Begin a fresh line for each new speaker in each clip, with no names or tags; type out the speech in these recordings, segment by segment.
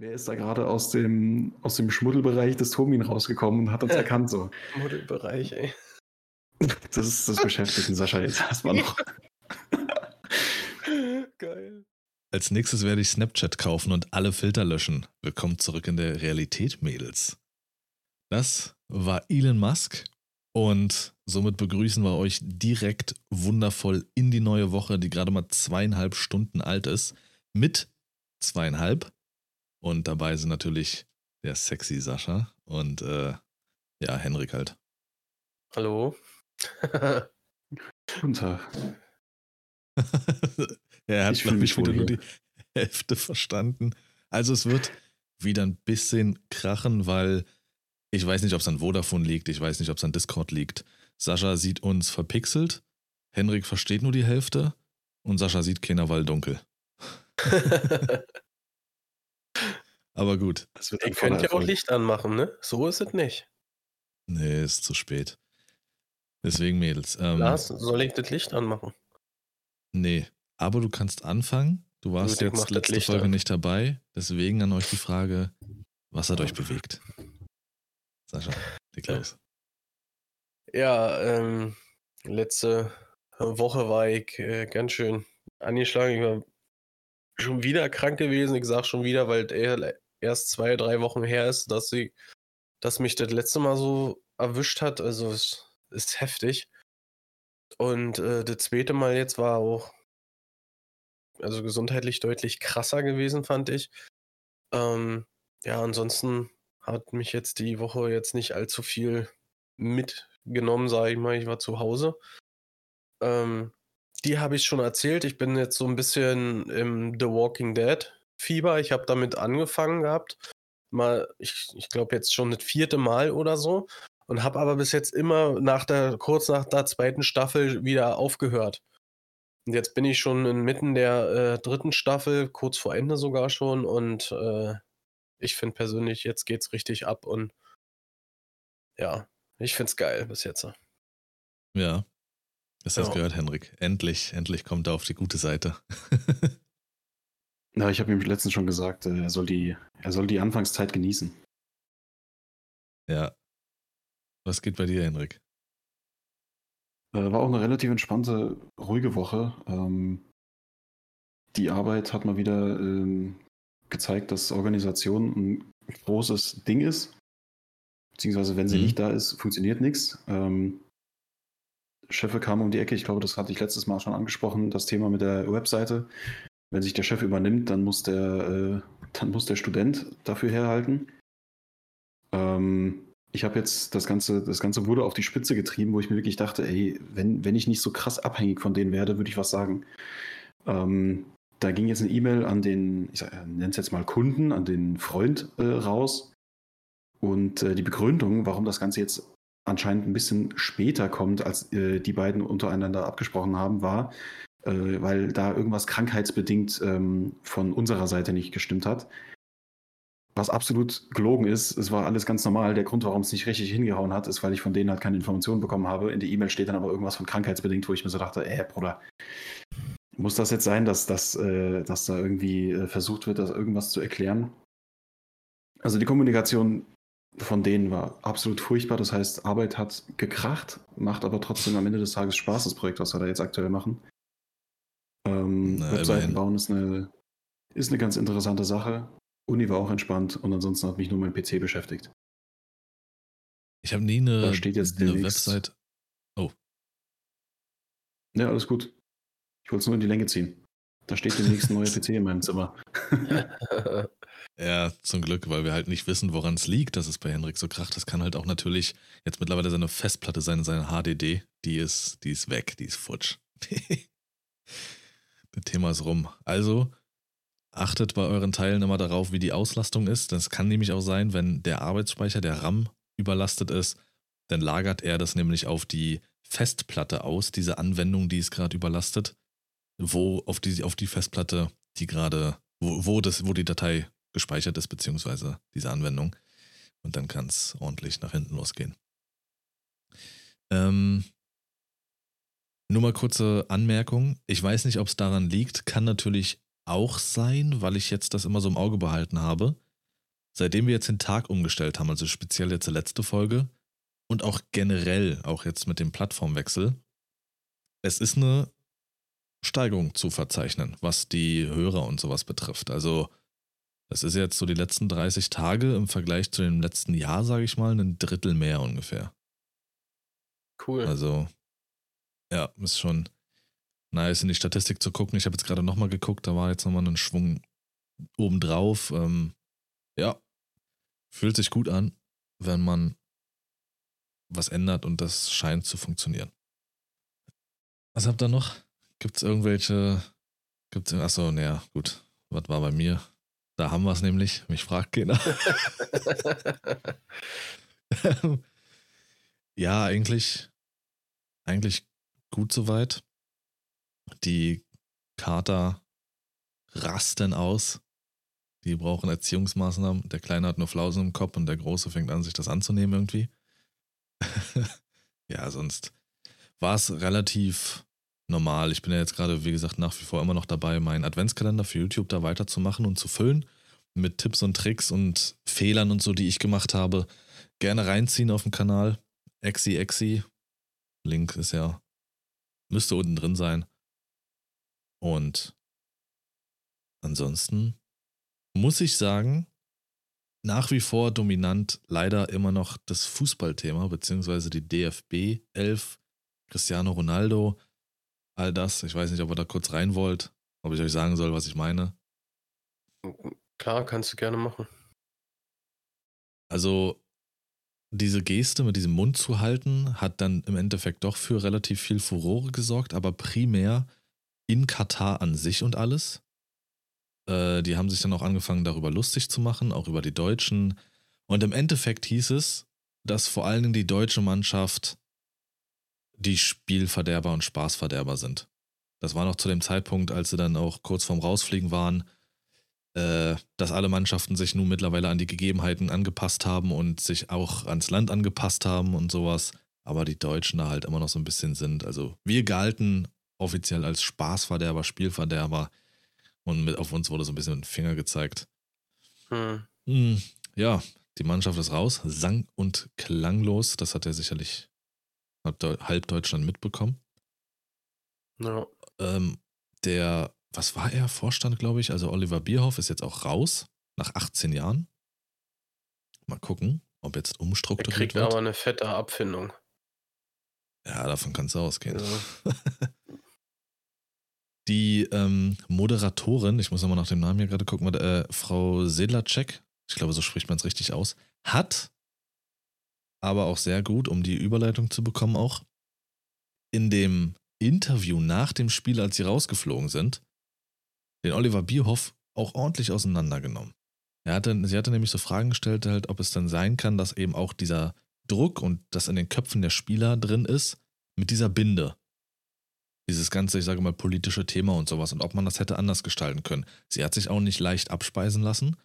Wer ist da gerade aus dem, aus dem Schmuddelbereich des Tomin rausgekommen und hat uns erkannt so?
Schmuddelbereich, ey.
Das ist das beschäftigt Sascha jetzt erstmal noch.
Geil. Als nächstes werde ich Snapchat kaufen und alle Filter löschen. Willkommen zurück in der Realität, Mädels. Das war Elon Musk und somit begrüßen wir euch direkt wundervoll in die neue Woche, die gerade mal zweieinhalb Stunden alt ist. Mit zweieinhalb. Und dabei sind natürlich der sexy Sascha und äh, ja, Henrik halt.
Hallo.
Guten Tag.
er hat, glaube ich, wieder nur die Hälfte verstanden. Also es wird wieder ein bisschen krachen, weil ich weiß nicht, ob es an Vodafone liegt, ich weiß nicht, ob es an Discord liegt. Sascha sieht uns verpixelt, Henrik versteht nur die Hälfte und Sascha sieht keiner, weil dunkel. Aber gut.
Ihr könnt ja auch Licht anmachen, ne? So ist es nicht.
Nee, ist zu spät. Deswegen, Mädels.
Ähm, Lars, soll ich das Licht anmachen?
Nee, aber du kannst anfangen. Du warst Gut, jetzt letzte Folge an. nicht dabei. Deswegen an euch die Frage, was hat euch bewegt? Sascha, leg los.
Ja, ähm, letzte Woche war ich äh, ganz schön angeschlagen. Ich war schon wieder krank gewesen. Ich sag schon wieder, weil er erst zwei, drei Wochen her ist, dass sie, dass mich das letzte Mal so erwischt hat. Also es ist heftig. Und äh, das zweite Mal jetzt war auch, also gesundheitlich deutlich krasser gewesen, fand ich. Ähm, ja, ansonsten hat mich jetzt die Woche jetzt nicht allzu viel mitgenommen, sage ich mal. Ich war zu Hause. Ähm, die habe ich schon erzählt. Ich bin jetzt so ein bisschen im The Walking Dead Fieber. Ich habe damit angefangen gehabt. Mal, ich, ich glaube jetzt schon das vierte Mal oder so und habe aber bis jetzt immer nach der, kurz nach der zweiten Staffel wieder aufgehört. Und jetzt bin ich schon inmitten der äh, dritten Staffel, kurz vor Ende sogar schon und äh, ich finde persönlich, jetzt geht's richtig ab und ja, ich find's geil bis jetzt.
Ja. Das hast ja. gehört, Henrik. Endlich, endlich kommt er auf die gute Seite.
Na, ich habe ihm letztens schon gesagt, äh, er soll die, er soll die Anfangszeit genießen.
Ja, was geht bei dir, Henrik?
Äh, war auch eine relativ entspannte, ruhige Woche. Ähm, die Arbeit hat mal wieder ähm, gezeigt, dass Organisation ein großes Ding ist. Beziehungsweise, wenn sie mhm. nicht da ist, funktioniert nichts. Ähm, Chefe kamen um die Ecke, ich glaube, das hatte ich letztes Mal schon angesprochen, das Thema mit der Webseite. Wenn sich der Chef übernimmt, dann muss der, äh, dann muss der Student dafür herhalten. Ähm, ich habe jetzt das Ganze, das Ganze wurde auf die Spitze getrieben, wo ich mir wirklich dachte, ey, wenn, wenn ich nicht so krass abhängig von denen werde, würde ich was sagen. Ähm, da ging jetzt eine E-Mail an den, ich nenne es jetzt mal Kunden, an den Freund äh, raus. Und äh, die Begründung, warum das Ganze jetzt anscheinend ein bisschen später kommt, als äh, die beiden untereinander abgesprochen haben, war, äh, weil da irgendwas krankheitsbedingt ähm, von unserer Seite nicht gestimmt hat was absolut gelogen ist. Es war alles ganz normal. Der Grund, warum es nicht richtig hingehauen hat, ist, weil ich von denen halt keine Informationen bekommen habe. In der E-Mail steht dann aber irgendwas von krankheitsbedingt, wo ich mir so dachte, ey, Bruder, muss das jetzt sein, dass, dass, äh, dass da irgendwie äh, versucht wird, das irgendwas zu erklären? Also die Kommunikation von denen war absolut furchtbar. Das heißt, Arbeit hat gekracht, macht aber trotzdem am Ende des Tages Spaß, das Projekt, was wir da jetzt aktuell machen. Ähm, Na, Webseiten bauen ist eine, ist eine ganz interessante Sache. Uni war auch entspannt und ansonsten hat mich nur mein PC beschäftigt.
Ich habe nie eine,
da steht jetzt eine
Website. Oh.
Ja, alles gut. Ich wollte es nur in die Länge ziehen. Da steht demnächst ein neuer PC in meinem Zimmer.
ja, zum Glück, weil wir halt nicht wissen, woran es liegt, dass es bei Henrik so kracht. Das kann halt auch natürlich jetzt mittlerweile seine Festplatte sein, seine HDD. Die ist, die ist weg, die ist futsch. Thema ist rum. Also, Achtet bei euren Teilen immer darauf, wie die Auslastung ist. Das kann nämlich auch sein, wenn der Arbeitsspeicher, der RAM, überlastet ist, dann lagert er das nämlich auf die Festplatte aus, diese Anwendung, die es gerade überlastet, wo auf die, auf die Festplatte, die gerade, wo, wo, wo die Datei gespeichert ist, beziehungsweise diese Anwendung. Und dann kann es ordentlich nach hinten losgehen. Ähm, nur mal kurze Anmerkung. Ich weiß nicht, ob es daran liegt. Kann natürlich auch sein, weil ich jetzt das immer so im Auge behalten habe. seitdem wir jetzt den Tag umgestellt haben, also speziell jetzt die letzte Folge und auch generell, auch jetzt mit dem Plattformwechsel, es ist eine Steigerung zu verzeichnen, was die Hörer und sowas betrifft. Also das ist jetzt so die letzten 30 Tage im Vergleich zu dem letzten Jahr, sage ich mal, ein Drittel mehr ungefähr.
Cool.
Also, ja, ist schon nice in die Statistik zu gucken. Ich habe jetzt gerade nochmal geguckt, da war jetzt nochmal ein Schwung obendrauf. Ähm, ja, fühlt sich gut an, wenn man was ändert und das scheint zu funktionieren. Was habt ihr noch? Gibt es irgendwelche. Gibt's, achso, naja, gut. Was war bei mir? Da haben wir es nämlich. Mich fragt keiner. ja, eigentlich. Eigentlich gut soweit. Die Kater rasten aus. Die brauchen Erziehungsmaßnahmen. Der Kleine hat nur Flausen im Kopf und der Große fängt an, sich das anzunehmen irgendwie. ja, sonst war es relativ normal. Ich bin ja jetzt gerade, wie gesagt, nach wie vor immer noch dabei, meinen Adventskalender für YouTube da weiterzumachen und zu füllen mit Tipps und Tricks und Fehlern und so, die ich gemacht habe. Gerne reinziehen auf dem Kanal. Exi Exi. Link ist ja, müsste unten drin sein. Und ansonsten muss ich sagen, nach wie vor dominant leider immer noch das Fußballthema, beziehungsweise die DFB 11, Cristiano Ronaldo, all das. Ich weiß nicht, ob ihr da kurz rein wollt, ob ich euch sagen soll, was ich meine.
Klar, kannst du gerne machen.
Also, diese Geste mit diesem Mund zu halten, hat dann im Endeffekt doch für relativ viel Furore gesorgt, aber primär in Katar an sich und alles. Äh, die haben sich dann auch angefangen, darüber lustig zu machen, auch über die Deutschen. Und im Endeffekt hieß es, dass vor allen Dingen die deutsche Mannschaft die Spielverderber und Spaßverderber sind. Das war noch zu dem Zeitpunkt, als sie dann auch kurz vorm Rausfliegen waren, dass alle Mannschaften sich nun mittlerweile an die Gegebenheiten angepasst haben und sich auch ans Land angepasst haben und sowas. Aber die Deutschen da halt immer noch so ein bisschen sind. Also wir galten offiziell als Spaßverderber, Spielverderber und mit auf uns wurde so ein bisschen dem Finger gezeigt. Hm. Hm, ja, die Mannschaft ist raus, sang und klanglos. Das hat er sicherlich halb Deutschland mitbekommen.
Ja.
Ähm, der, was war er? Vorstand, glaube ich. Also Oliver Bierhoff ist jetzt auch raus, nach 18 Jahren. Mal gucken, ob jetzt umstrukturiert er kriegt wird.
aber eine fette Abfindung.
Ja, davon kannst du ausgehen. Ja. Die ähm, Moderatorin, ich muss nochmal nach dem Namen hier gerade gucken, äh, Frau Sedlacek, ich glaube, so spricht man es richtig aus, hat aber auch sehr gut, um die Überleitung zu bekommen, auch in dem Interview nach dem Spiel, als sie rausgeflogen sind, den Oliver Bierhoff auch ordentlich auseinandergenommen. Er hatte, sie hatte nämlich so Fragen gestellt, halt, ob es dann sein kann, dass eben auch dieser Druck und das in den Köpfen der Spieler drin ist, mit dieser Binde. Dieses ganze, ich sage mal, politische Thema und sowas und ob man das hätte anders gestalten können. Sie hat sich auch nicht leicht abspeisen lassen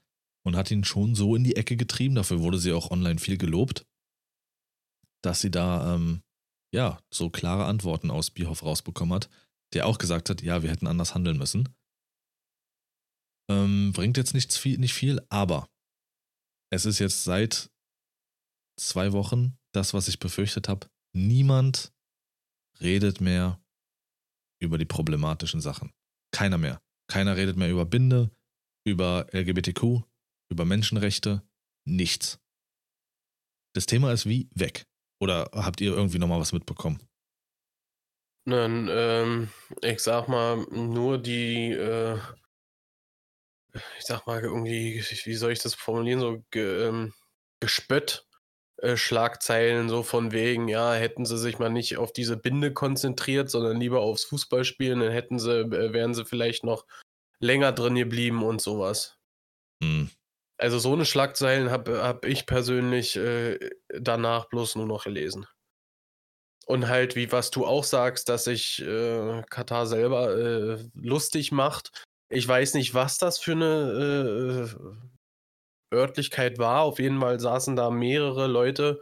und hat ihn schon so in die Ecke getrieben. Dafür wurde sie auch online viel gelobt dass sie da ähm, ja so klare Antworten aus Bierhoff rausbekommen hat, der auch gesagt hat, ja, wir hätten anders handeln müssen. Ähm, bringt jetzt nicht viel, nicht viel, aber es ist jetzt seit zwei Wochen das, was ich befürchtet habe. Niemand redet mehr über die problematischen Sachen. Keiner mehr. Keiner redet mehr über Binde, über LGBTQ, über Menschenrechte, nichts. Das Thema ist wie weg. Oder habt ihr irgendwie nochmal was mitbekommen?
Nein, ähm, ich sag mal, nur die, äh, ich sag mal, irgendwie, wie soll ich das formulieren, so ge, ähm, Gespött. Äh, Schlagzeilen so von wegen, ja, hätten sie sich mal nicht auf diese Binde konzentriert, sondern lieber aufs Fußballspielen, dann hätten sie, äh, wären sie vielleicht noch länger drin geblieben und sowas. Hm. Also so eine Schlagzeilen habe hab ich persönlich äh, danach bloß nur noch gelesen. Und halt, wie was du auch sagst, dass sich äh, Katar selber lustig macht. Ich weiß nicht, was das für eine äh, Örtlichkeit war. Auf jeden Fall saßen da mehrere Leute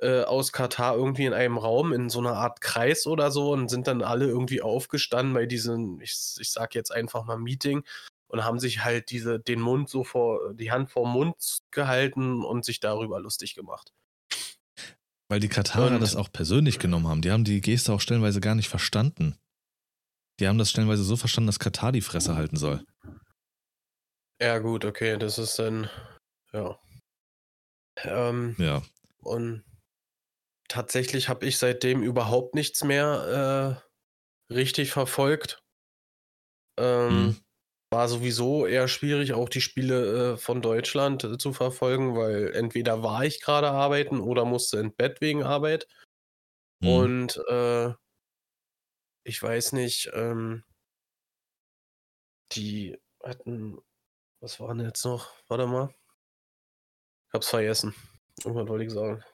äh, aus Katar irgendwie in einem Raum, in so einer Art Kreis oder so und sind dann alle irgendwie aufgestanden bei diesem, ich, ich sag jetzt einfach mal Meeting und haben sich halt diese, den Mund so vor, die Hand vor Mund gehalten und sich darüber lustig gemacht.
Weil die Katarer
Und-
das auch persönlich genommen haben. Die haben die Geste auch stellenweise gar nicht verstanden. Die haben das stellenweise so verstanden, dass Katar die Fresse halten soll.
Ja, gut, okay, das ist dann, ja. Ähm,
Ja.
und tatsächlich habe ich seitdem überhaupt nichts mehr äh, richtig verfolgt. Ähm,
Mhm.
War sowieso eher schwierig, auch die Spiele äh, von Deutschland äh, zu verfolgen, weil entweder war ich gerade arbeiten oder musste ins Bett wegen Arbeit.
Mhm.
Und äh, ich weiß nicht, ähm, die hatten, was war denn jetzt noch? Warte mal. Ich hab's vergessen. Irgendwas wollte ich sagen.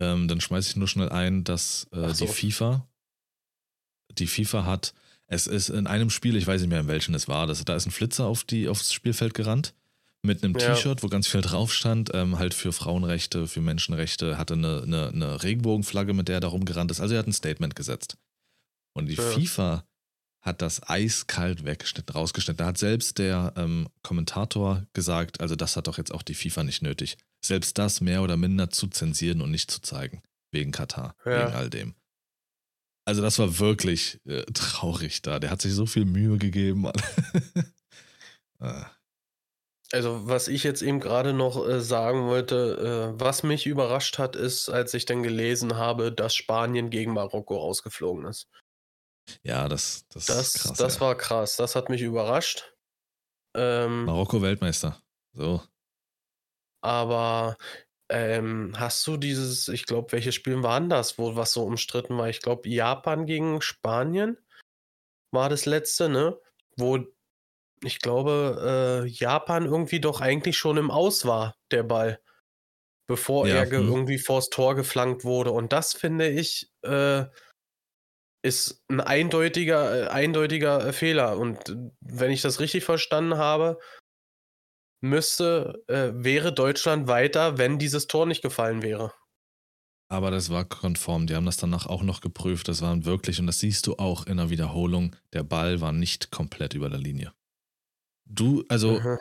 Ähm, dann schmeiße ich nur schnell ein, dass äh,
so.
die FIFA, die FIFA hat, es ist in einem Spiel, ich weiß nicht mehr in welchem es war, das, da ist ein Flitzer auf die, aufs Spielfeld gerannt mit einem
Ja.
T-Shirt, wo ganz viel drauf stand, ähm, halt für Frauenrechte, für Menschenrechte, hatte eine, eine, eine Regenbogenflagge, mit der er da rumgerannt ist. Also er hat ein Statement gesetzt. Und die
Ja.
FIFA hat das eiskalt weggeschnitten, rausgeschnitten. Da hat selbst der ähm, Kommentator gesagt, also das hat doch jetzt auch die FIFA nicht nötig. Selbst das mehr oder minder zu zensieren und nicht zu zeigen. Wegen Katar,
Ja.
wegen all dem. Also das war wirklich äh, traurig da. Der hat sich so viel Mühe gegeben. Ah,
Also, was ich jetzt eben gerade noch äh, sagen wollte, äh, was mich überrascht hat, ist, als ich dann gelesen habe, dass Spanien gegen Marokko rausgeflogen ist.
ja, das, das,
Das,
krass.
das
ja.
war krass. Das hat mich überrascht. Ähm,
Marokko Weltmeister. So.
aber ähm, hast du dieses, ich glaube, welche Spiele waren das, wo was so umstritten war? Ich glaube, Japan gegen Spanien war das letzte, ne? Wo ich glaube, äh, Japan irgendwie doch eigentlich schon im Aus war, der Ball. Bevor
Ja,
er
hm.
irgendwie vors Tor geflankt wurde. Und das finde ich, äh, ist ein eindeutiger, äh, eindeutiger äh, Fehler. Und äh, wenn ich das richtig verstanden habe, müsste, äh, wäre Deutschland weiter, wenn dieses Tor nicht gefallen wäre.
Aber das war konform. Die haben das danach auch noch geprüft. Das waren wirklich, und das siehst du auch in der Wiederholung, der Ball war nicht komplett über der Linie. Du, also
Mhm.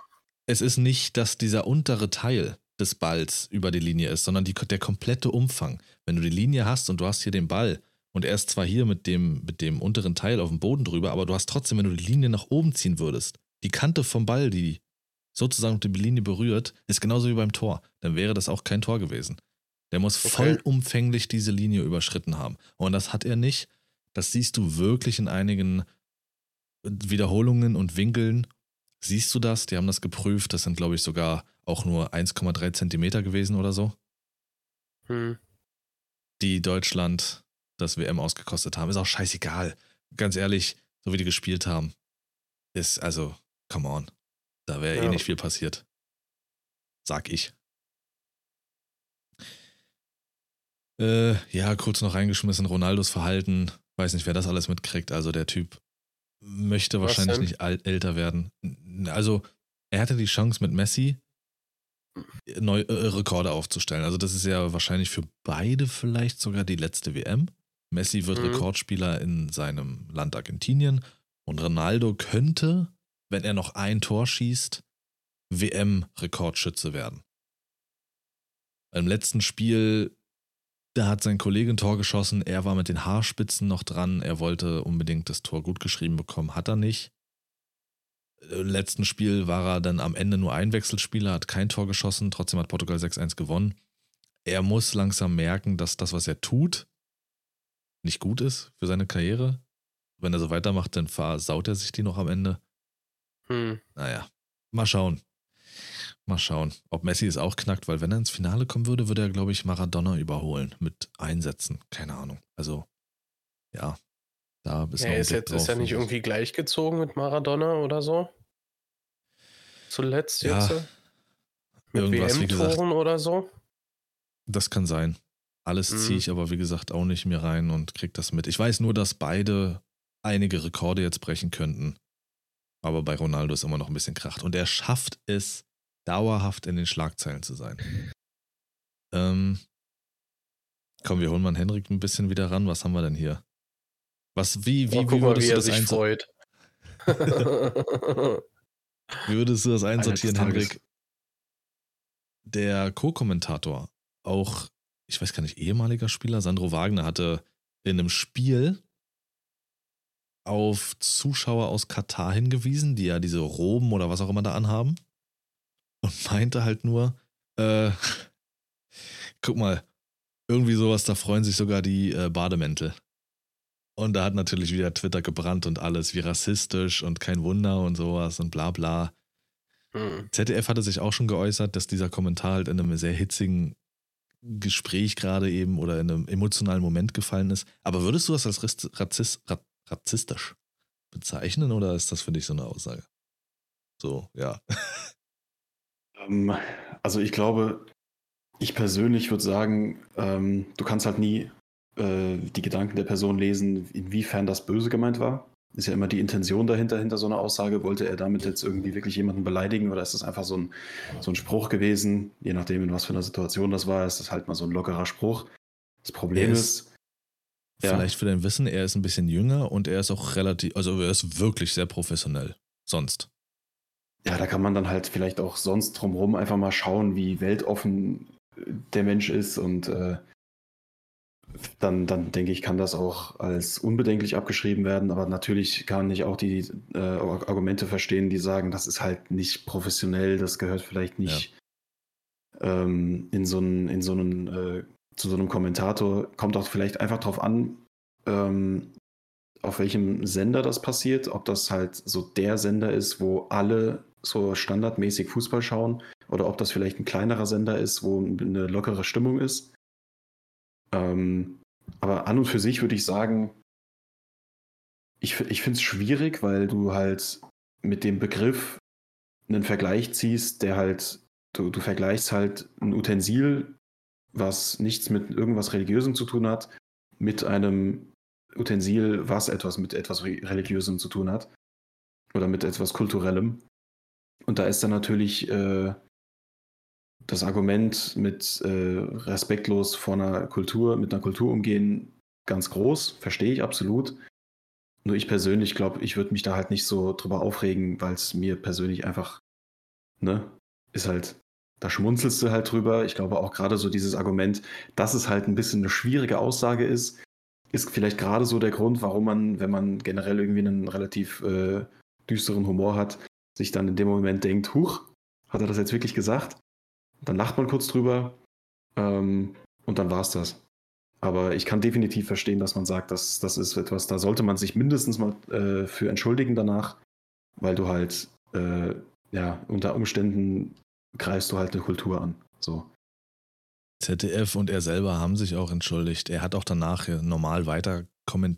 es ist nicht, dass dieser untere Teil des Balls über die Linie ist, sondern die, der komplette Umfang. Wenn du die Linie hast und du hast hier den Ball und er ist zwar hier mit dem, mit dem unteren Teil auf dem Boden drüber, aber du hast trotzdem, wenn du die Linie nach oben ziehen würdest, die Kante vom Ball, die sozusagen die Linie berührt, ist genauso wie beim Tor. Dann wäre das auch kein Tor gewesen. Der muss
Okay.
vollumfänglich diese Linie überschritten haben. Und das hat er nicht. Das siehst du wirklich in einigen Wiederholungen und Winkeln. Siehst du das? Die haben das geprüft. Das sind, glaube ich, sogar auch nur 1,3 Zentimeter gewesen oder so,
Hm.
die Deutschland das WM ausgekostet haben. Ist auch scheißegal. Ganz ehrlich, so wie die gespielt haben, ist also, come on. Da wäre eh
Ja.
nicht viel passiert. Sag ich. Äh, ja, kurz noch reingeschmissen, Ronaldos Verhalten. Weiß nicht, wer das alles mitkriegt. Also der Typ möchte
Was
wahrscheinlich
denn?
nicht alt, älter werden. Also er hatte die Chance mit Messi neu, äh, Rekorde aufzustellen. Also das ist ja wahrscheinlich für beide vielleicht sogar die letzte WM. Messi wird
Mhm.
Rekordspieler in seinem Land Argentinien und Ronaldo könnte, wenn er noch ein Tor schießt, WM-Rekordschütze werden. Im letzten Spiel, da hat sein Kollege ein Tor geschossen, er war mit den Haarspitzen noch dran, er wollte unbedingt das Tor gut geschrieben bekommen, hat er nicht. Im letzten Spiel war er dann am Ende nur Einwechselspieler, hat kein Tor geschossen, trotzdem hat Portugal 6-1 gewonnen. Er muss langsam merken, dass das, was er tut, nicht gut ist für seine Karriere. Wenn er so weitermacht, dann versaut er sich die noch am Ende.
Hm.
Naja, mal schauen. Mal schauen, ob Messi es auch knackt, weil wenn er ins Finale kommen würde, würde er, glaube ich, Maradona überholen mit Einsätzen. Keine Ahnung. Also, ja, da ist
Ja,
noch
ist, ist er nicht irgendwie gleichgezogen mit Maradona oder so? Zuletzt
Ja,
jetzt? äh, Mit. WM-Toren oder so?
Das kann sein. Alles
Mhm.
ziehe ich aber, wie gesagt, auch nicht mehr rein und krieg das mit. Ich weiß nur, dass beide einige Rekorde jetzt brechen könnten. Aber bei Ronaldo ist immer noch ein bisschen Kracht. Und er schafft es, dauerhaft in den Schlagzeilen zu sein. Ähm, komm, wir holen mal Henrik ein bisschen wieder ran. Was haben wir denn hier? Was, wie, wie,
Oh,
wie
guck mal,
würdest
wie
du
er
das
freut.
Wie würdest du das einsortieren, Henrik? Der Co-Kommentator, auch, ich weiß gar nicht, ehemaliger Spieler, Sandro Wagner, hatte in einem Spiel auf Zuschauer aus Katar hingewiesen, die ja diese Roben oder was auch immer da anhaben. Und meinte halt nur, äh, guck mal, irgendwie sowas, da freuen sich sogar die äh, Bademäntel. Und da hat natürlich wieder Twitter gebrannt und alles, wie rassistisch und kein Wunder und sowas und bla bla.
Hm.
ZDF hatte sich auch schon geäußert, dass dieser Kommentar halt in einem sehr hitzigen Gespräch gerade eben oder in einem emotionalen Moment gefallen ist. Aber würdest du das als Rass- Razzis, Ra- rassistisch bezeichnen oder ist das für dich so eine Aussage? So, ja.
Ähm, also ich glaube, ich persönlich würde sagen, ähm, du kannst halt nie äh, die Gedanken der Person lesen, inwiefern das böse gemeint war. Ist ja immer die Intention dahinter, hinter so einer Aussage. Wollte er damit jetzt irgendwie wirklich jemanden beleidigen oder ist das einfach so ein, so ein Spruch gewesen? Je nachdem, in was für einer Situation das war, ist das halt mal so ein lockerer Spruch. Das Problem
Er
ist,
ist-
Ja.
Vielleicht für dein Wissen, er ist ein bisschen jünger und er ist auch relativ, also er ist wirklich sehr professionell. Sonst.
Ja, da kann man dann halt vielleicht auch sonst drumherum einfach mal schauen, wie weltoffen der Mensch ist und äh, dann, dann denke ich, kann das auch als unbedenklich abgeschrieben werden. Aber natürlich kann ich auch die äh, Argumente verstehen, die sagen, das ist halt nicht professionell, das gehört vielleicht nicht ähm, in so einen, in so einen, äh, zu so einem Kommentator. Kommt auch vielleicht einfach drauf an, ähm, auf welchem Sender das passiert, ob das halt so der Sender ist, wo alle so standardmäßig Fußball schauen, oder ob das vielleicht ein kleinerer Sender ist, wo eine lockere Stimmung ist. Ähm, aber an und für sich würde ich sagen, ich, ich finde es schwierig, weil du halt mit dem Begriff einen Vergleich ziehst, der halt, du, du vergleichst halt ein Utensil, was nichts mit irgendwas Religiösem zu tun hat, mit einem Utensil, was etwas mit etwas Re- Religiösem zu tun hat. Oder mit etwas Kulturellem. Und da ist dann natürlich äh, das Argument mit äh, respektlos vor einer Kultur, mit einer Kultur umgehen, ganz groß, verstehe ich absolut. Nur ich persönlich glaube, ich würde mich da halt nicht so drüber aufregen, weil es mir persönlich einfach, ne, ist halt, da schmunzelst du halt drüber. Ich glaube auch gerade so dieses Argument, dass es halt ein bisschen eine schwierige Aussage ist, ist vielleicht gerade so der Grund, warum man, wenn man generell irgendwie einen relativ äh, düsteren Humor hat, sich dann in dem Moment denkt, huch, hat er das jetzt wirklich gesagt? Dann lacht man kurz drüber ähm, und dann war's das. Aber ich kann definitiv verstehen, dass man sagt, dass das ist etwas, da sollte man sich mindestens mal äh, für entschuldigen danach, weil du halt, äh, ja, unter Umständen greifst du halt eine Kultur an. So.
ZDF und er selber haben sich auch entschuldigt. Er hat auch danach normal weiter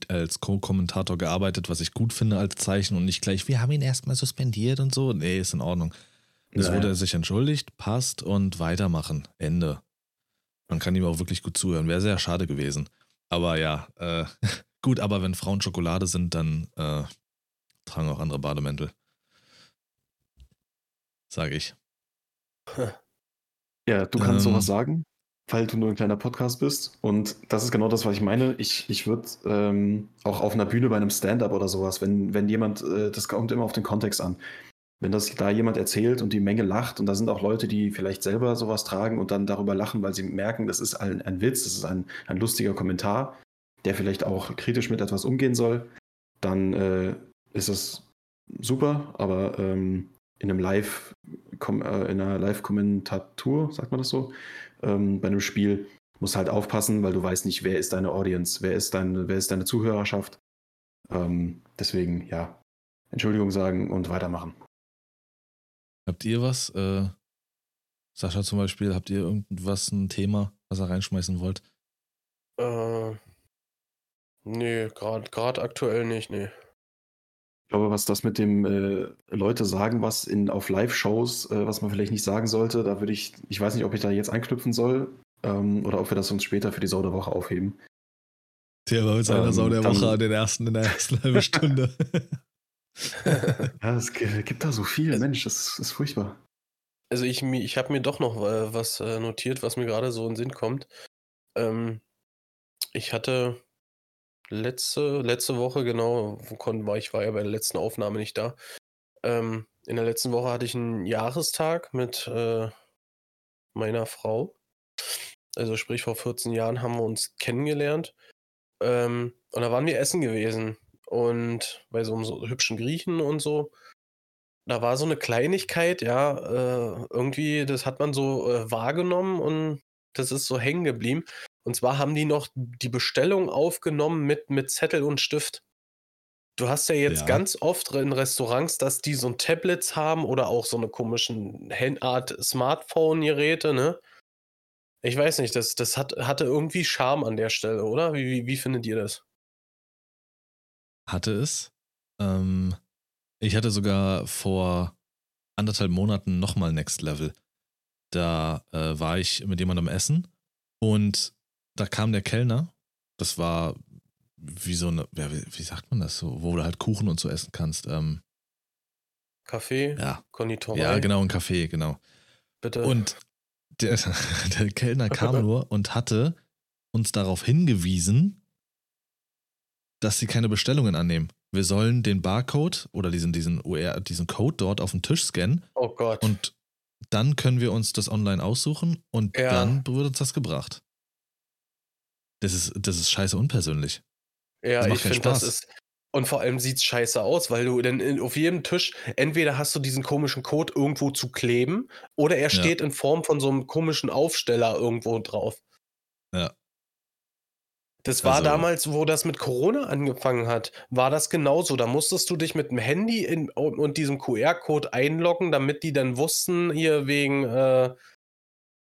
als Co-Kommentator gearbeitet, was ich gut finde als Zeichen und nicht gleich, wir haben ihn erstmal suspendiert und so. Nee, ist in Ordnung. Es
Naja.
wurde er sich entschuldigt, passt und weitermachen. Ende. Man kann ihm auch wirklich gut zuhören. Wäre sehr schade gewesen. Aber ja, äh, gut, aber wenn Frauen Schokolade sind, dann äh, tragen auch andere Bademäntel. Sage ich.
Ja, du kannst
Ähm.
sowas sagen, weil du nur ein kleiner Podcast bist. Und das ist genau das, was ich meine. Ich, ich würde ähm, auch auf einer Bühne bei einem Stand-up oder sowas, wenn, wenn jemand, äh, das kommt immer auf den Kontext an. Wenn das da jemand erzählt und die Menge lacht und da sind auch Leute, die vielleicht selber sowas tragen und dann darüber lachen, weil sie merken, das ist ein, ein Witz, das ist ein, ein lustiger Kommentar, der vielleicht auch kritisch mit etwas umgehen soll, dann äh, ist das super, aber ähm, in einem Live, äh, in einer Live-Kommentatur, sagt man das so, ähm, bei einem Spiel musst halt aufpassen, weil du weißt nicht, wer ist deine Audience, wer ist deine, wer ist deine Zuhörerschaft. Ähm, deswegen, ja, Entschuldigung sagen und weitermachen.
Habt ihr was? Äh, Sascha zum Beispiel, habt ihr irgendwas, ein Thema, was ihr reinschmeißen wollt?
Äh, nee, gerade aktuell nicht, nee.
Ich glaube, was das mit dem äh, Leute sagen, was in, auf Live-Shows, äh, was man vielleicht nicht sagen sollte, da würde ich, ich weiß nicht, ob ich da jetzt anknüpfen soll ähm, oder ob wir das uns später für die Sau der Woche aufheben.
Der war jetzt
einer Sau der Woche
in, den ersten, in der ersten halben Stunde.
Ja, es gibt da so viel, Mensch, das ist furchtbar.
Also ich, ich habe mir doch noch äh, was äh, notiert, was mir gerade so in den Sinn kommt. Ähm, ich hatte letzte, letzte Woche, genau, war ich war ja bei der letzten Aufnahme nicht da. Ähm, in der letzten Woche hatte ich einen Jahrestag mit äh, meiner Frau. Also sprich, vor 14 Jahren haben wir uns kennengelernt. Ähm, und da waren wir essen gewesen. Und bei so einem so hübschen Griechen und so. Da war so eine Kleinigkeit, ja, äh, irgendwie, das hat man so äh, wahrgenommen und das ist so hängen geblieben. Und zwar haben die noch die Bestellung aufgenommen mit, mit Zettel und Stift. Du hast ja jetzt
Ja.
ganz oft in Restaurants, dass die so ein Tablets haben oder auch so eine komischen Hand- Art Smartphone-Geräte, ne? Ich weiß nicht, das, das hat, hatte irgendwie Charme an der Stelle, oder? Wie, wie, wie findet ihr das?
hatte es. Ähm, ich hatte sogar vor anderthalb Monaten nochmal Next Level. Da äh, war ich mit jemandem essen und da kam der Kellner. Das war wie so eine, ja, wie, wie sagt man das so, wo du halt Kuchen und so essen kannst. Ähm,
Kaffee,
ja,
Konditorei,
ja, genau, ein Café, genau.
bitte.
Und der, der Kellner kam nur und hatte uns darauf hingewiesen, dass sie keine Bestellungen annehmen. Wir sollen den Barcode oder diesen, diesen, UR, diesen Code dort auf den Tisch scannen
oh Gott.
und dann können wir uns das online aussuchen und
Ja.
dann wird uns das gebracht. Das ist, das ist scheiße unpersönlich.
Ja,
Das macht
ich finde, das ist. Und vor allem sieht's scheiße aus, weil du denn in, auf jedem Tisch, entweder hast du diesen komischen Code irgendwo zu kleben oder er
Ja.
steht in Form von so einem komischen Aufsteller irgendwo drauf.
Ja.
Das war
Also-
damals, wo das mit Corona angefangen hat, war das genauso. Da musstest du dich mit dem Handy in, und diesem QR-Code einloggen, damit die dann wussten, hier wegen, äh,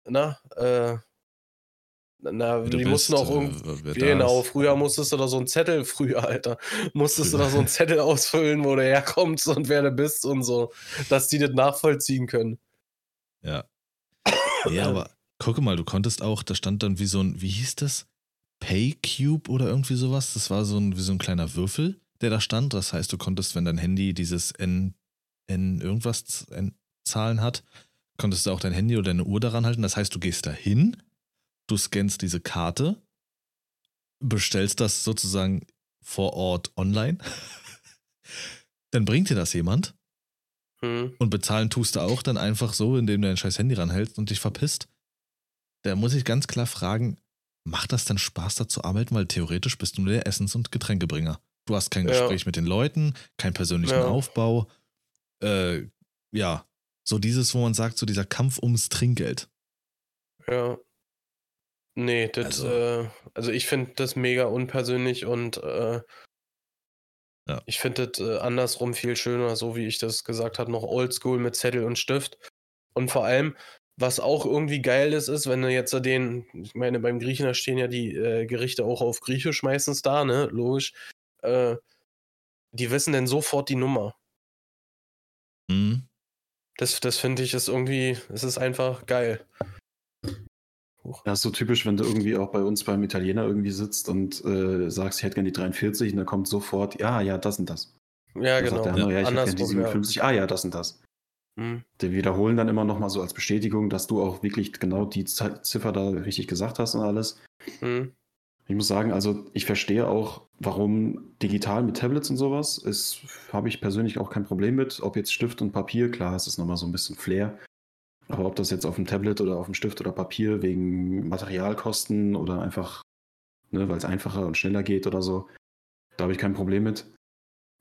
na, äh, na,
du
die
bist,
mussten auch
äh,
irgendwie.
da
Genau,
ist.
früher musstest du da so einen Zettel, früher, Alter, musstest du
Früher.
da so einen Zettel ausfüllen, wo du herkommst und wer du bist und so, dass die das nachvollziehen können.
Ja. Ja, aber gucke mal, du konntest auch, da stand dann wie so ein, wie hieß das? Paycube oder irgendwie sowas. Das war so ein, wie so ein kleiner Würfel, der da stand. Das heißt, du konntest, wenn dein Handy dieses N, N irgendwas N Zahlen hat, konntest du auch dein Handy oder deine Uhr daran halten. Das heißt, du gehst da hin, du scannst diese Karte, bestellst das sozusagen vor Ort online. Dann bringt dir das jemand
Hm.
und bezahlen tust du auch dann einfach so, indem du dein scheiß Handy ranhältst und dich verpisst. Da muss ich ganz klar fragen, macht das dann Spaß, da zu arbeiten? Weil theoretisch bist du nur der Essens- und Getränkebringer. Du hast kein
Ja.
Gespräch mit den Leuten, keinen persönlichen
Ja.
Aufbau. Äh, ja, so dieses, wo man sagt, so dieser Kampf ums Trinkgeld.
Ja. Nee, das,
Also-
äh, also ich finde das mega unpersönlich und äh,
Ja.
ich finde das äh, andersrum viel schöner, so wie ich das gesagt habe, noch oldschool mit Zettel und Stift. Und vor allem, was auch irgendwie geil ist, ist, wenn du jetzt den, ich meine, beim Griechen, da stehen ja die äh, Gerichte auch auf Griechisch meistens da, ne? Logisch. Äh, die wissen dann sofort die Nummer.
Hm?
Das, das finde ich ist irgendwie, es ist einfach geil.
Ja, ist so typisch, wenn du irgendwie auch bei uns beim Italiener irgendwie sitzt und äh, sagst, ich hätte gerne die 43 und dann kommt sofort, ja, ja, das und das.
Ja,
Dann
genau.
sagt der andere, ja, ich hätte gerne die
Andersrum, ja.
57, ah ja, das und das.
Hm.
Die wiederholen dann immer nochmal so als Bestätigung, dass du auch wirklich genau die Z Ziffer da richtig gesagt hast und alles.
Hm.
Ich muss sagen, also ich verstehe auch, warum digital mit Tablets und sowas ist, habe ich persönlich auch kein Problem mit. Ob jetzt Stift und Papier, klar, es ist nochmal so ein bisschen Flair. Aber ob das jetzt auf dem Tablet oder auf dem Stift oder Papier wegen Materialkosten oder einfach, ne, weil es einfacher und schneller geht oder so, da habe ich kein Problem mit.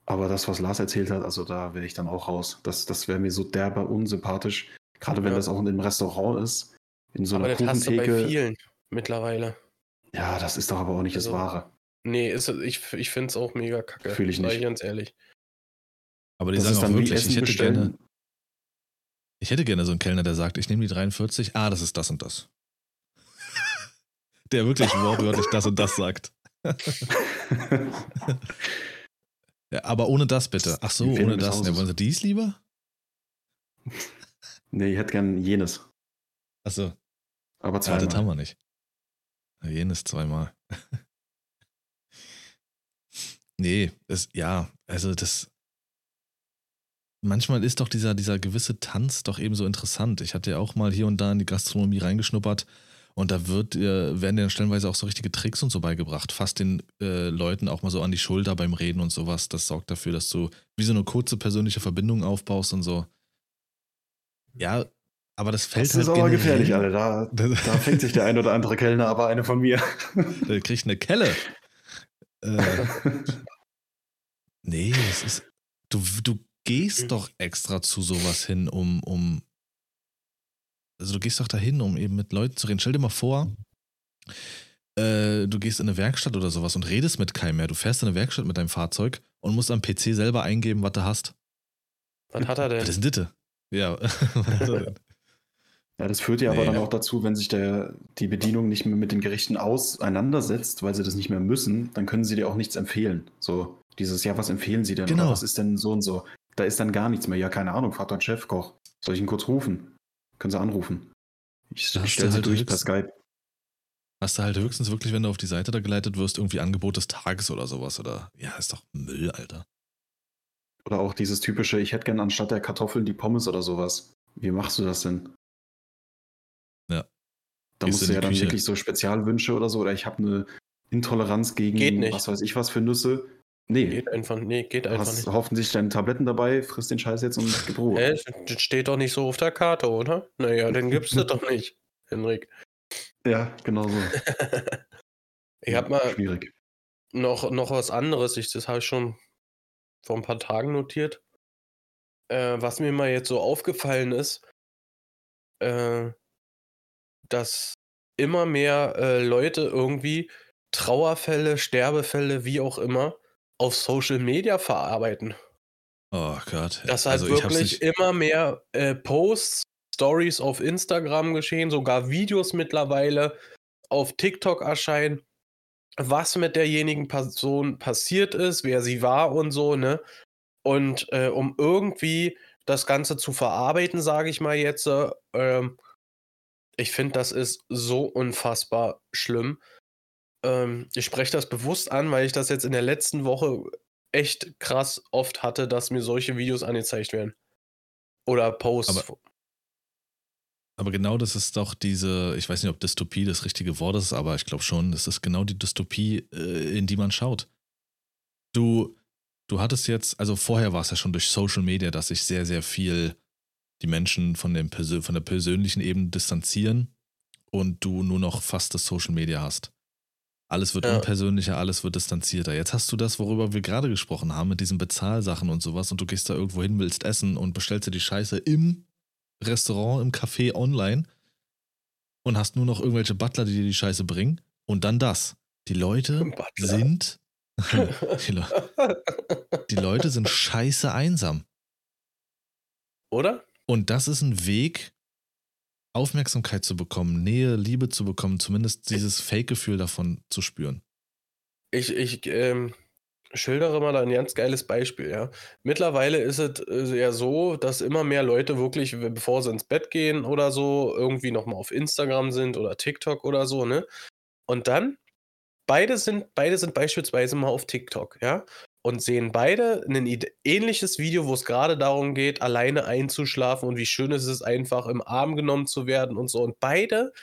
Aber das, was Lars erzählt hat, also da wäre ich dann auch raus. Das, das wäre mir so derber unsympathisch. Gerade wenn
Ja.
das auch in einem Restaurant ist, in so
Aber
einer
das hast du bei
Kuchentheke.
vielen mittlerweile.
Ja, das ist doch aber auch nicht das
Also,
Wahre.
Nee, ist, ich, ich finde es auch mega kacke.
Fühl ich nicht.
ganz ehrlich.
Aber die
Das
sagen
ist
auch
dann wie
wirklich, ich hätte gerne,
bestellen.
Ich hätte gerne so einen Kellner, der sagt, ich nehme die 43, ah, das ist das und das. der wirklich wortwörtlich das und das sagt. Ja, aber ohne das bitte. Ach so, ohne das.
Hauses.
wollen Sie dies lieber?
nee, ich hätte gern jenes.
Ach so,
Aber
ja, das haben
zweimal.
wir nicht. Ja, Jenes zweimal. nee, es, ja, also das. Manchmal ist doch dieser, dieser gewisse Tanz doch eben so interessant. Ich hatte ja auch mal hier und da in die Gastronomie reingeschnuppert Und da wird, äh, werden dir dann stellenweise auch so richtige Tricks und so beigebracht. Fass den äh, Leuten auch mal so an die Schulter beim Reden und sowas. Das sorgt dafür, dass du wie so eine kurze persönliche Verbindung aufbaust und so. Ja, aber das fällt
Das
halt
ist aber gefährlich, alle. Da, da fängt sich der ein oder andere Kellner aber eine von mir.
Der kriegt eine Kelle. Äh, nee, es ist. Du, du gehst doch extra zu sowas hin, um, um. Also du gehst doch dahin, um eben mit Leuten zu reden. Stell dir mal vor, äh, du gehst in eine Werkstatt oder sowas und redest mit keinem mehr. Du fährst in eine Werkstatt mit deinem Fahrzeug und musst am PC selber eingeben, was du hast.
Was hat er
Was
denn?
ist denn Ditte? Ja, was hat er denn?
Ja, das führt ja aber
Nee.
dann auch dazu, wenn sich der, die Bedienung nicht mehr mit den Gerichten auseinandersetzt, weil sie das nicht mehr müssen, dann können sie dir auch nichts empfehlen. So dieses, ja, was empfehlen sie denn?
Genau.
Oder was ist denn so und so? Da ist dann gar nichts mehr. Ja, keine Ahnung, fragt dein Chefkoch. Soll ich ihn kurz rufen? Können sie anrufen. Ich, stelle
du
sie
halt
durch per Skype.
Hast du halt höchstens wirklich, wenn du auf die Seite da geleitet wirst, irgendwie Angebot des Tages oder sowas. Oder ja, ist doch Müll, Alter.
Oder auch dieses typische, ich hätte gern anstatt der Kartoffeln die Pommes oder sowas. Wie machst du das denn?
Ja.
Da
Gehst
musst du ja dann
Küche.
wirklich so Spezialwünsche oder so. Oder ich habe eine Intoleranz gegen
Geht nicht.
was weiß ich was für Nüsse. Nee,
Geht einfach, nee, geht
du
einfach
hast
nicht.
hoffentlich deine Tabletten dabei, frisst den Scheiß jetzt und gib Ruhe.
Hä? Das steht doch nicht so auf der Karte, oder? Naja, dann gibt's das doch nicht, Henrik.
Ja, genau so.
Ich hab mal
Schwierig.
noch, noch was anderes. Ich, das habe ich schon vor ein paar Tagen notiert. Äh, was mir mal jetzt so aufgefallen ist, äh, dass immer mehr äh, Leute irgendwie Trauerfälle, Sterbefälle, wie auch immer, auf Social Media verarbeiten.
Oh Gott.
Dass halt
Also
wirklich immer mehr äh, Posts, Stories auf Instagram geschehen, sogar Videos mittlerweile auf TikTok erscheinen, was mit derjenigen Person passiert ist, wer sie war und so, ne? Und äh, um irgendwie das Ganze zu verarbeiten, sage ich mal jetzt, äh, ähm, ich finde, das ist so unfassbar schlimm. Ähm, ich spreche das bewusst an, weil ich das jetzt in der letzten Woche echt krass oft hatte, dass mir solche Videos angezeigt werden. Oder Posts.
Aber- Aber genau das ist doch diese, ich weiß nicht, ob Dystopie das richtige Wort ist, aber ich glaube schon, das ist genau die Dystopie, äh, in die man schaut. Du, du hattest jetzt, also vorher war es ja schon durch Social Media, dass sich sehr, sehr viel die Menschen von, dem, von der persönlichen Ebene distanzieren und du nur noch fast das Social Media hast. Alles wird
Ja.
unpersönlicher, alles wird distanzierter. Jetzt hast du das, worüber wir gerade gesprochen haben, mit diesen Bezahlsachen und sowas und du gehst da irgendwo hin, willst essen und bestellst dir die Scheiße im Restaurant, im Café online und hast nur noch irgendwelche Butler, die dir die Scheiße bringen. Und dann das. Die Leute sind. die, Le die Leute sind scheiße einsam.
Oder?
Und das ist ein Weg, Aufmerksamkeit zu bekommen, Nähe, Liebe zu bekommen, zumindest dieses Fake-Gefühl davon zu spüren.
Ich, ich ähm, schildere mal da ein ganz geiles Beispiel, ja. Mittlerweile ist es äh, ja so, dass immer mehr Leute wirklich, bevor sie ins Bett gehen oder so, irgendwie nochmal auf Instagram sind oder TikTok oder so, ne? Und dann, beide sind, beide sind beispielsweise mal auf TikTok, ja? Und sehen beide ein ähnliches Video, wo es gerade darum geht, alleine einzuschlafen und wie schön es ist, einfach im Arm genommen zu werden und so. Und beide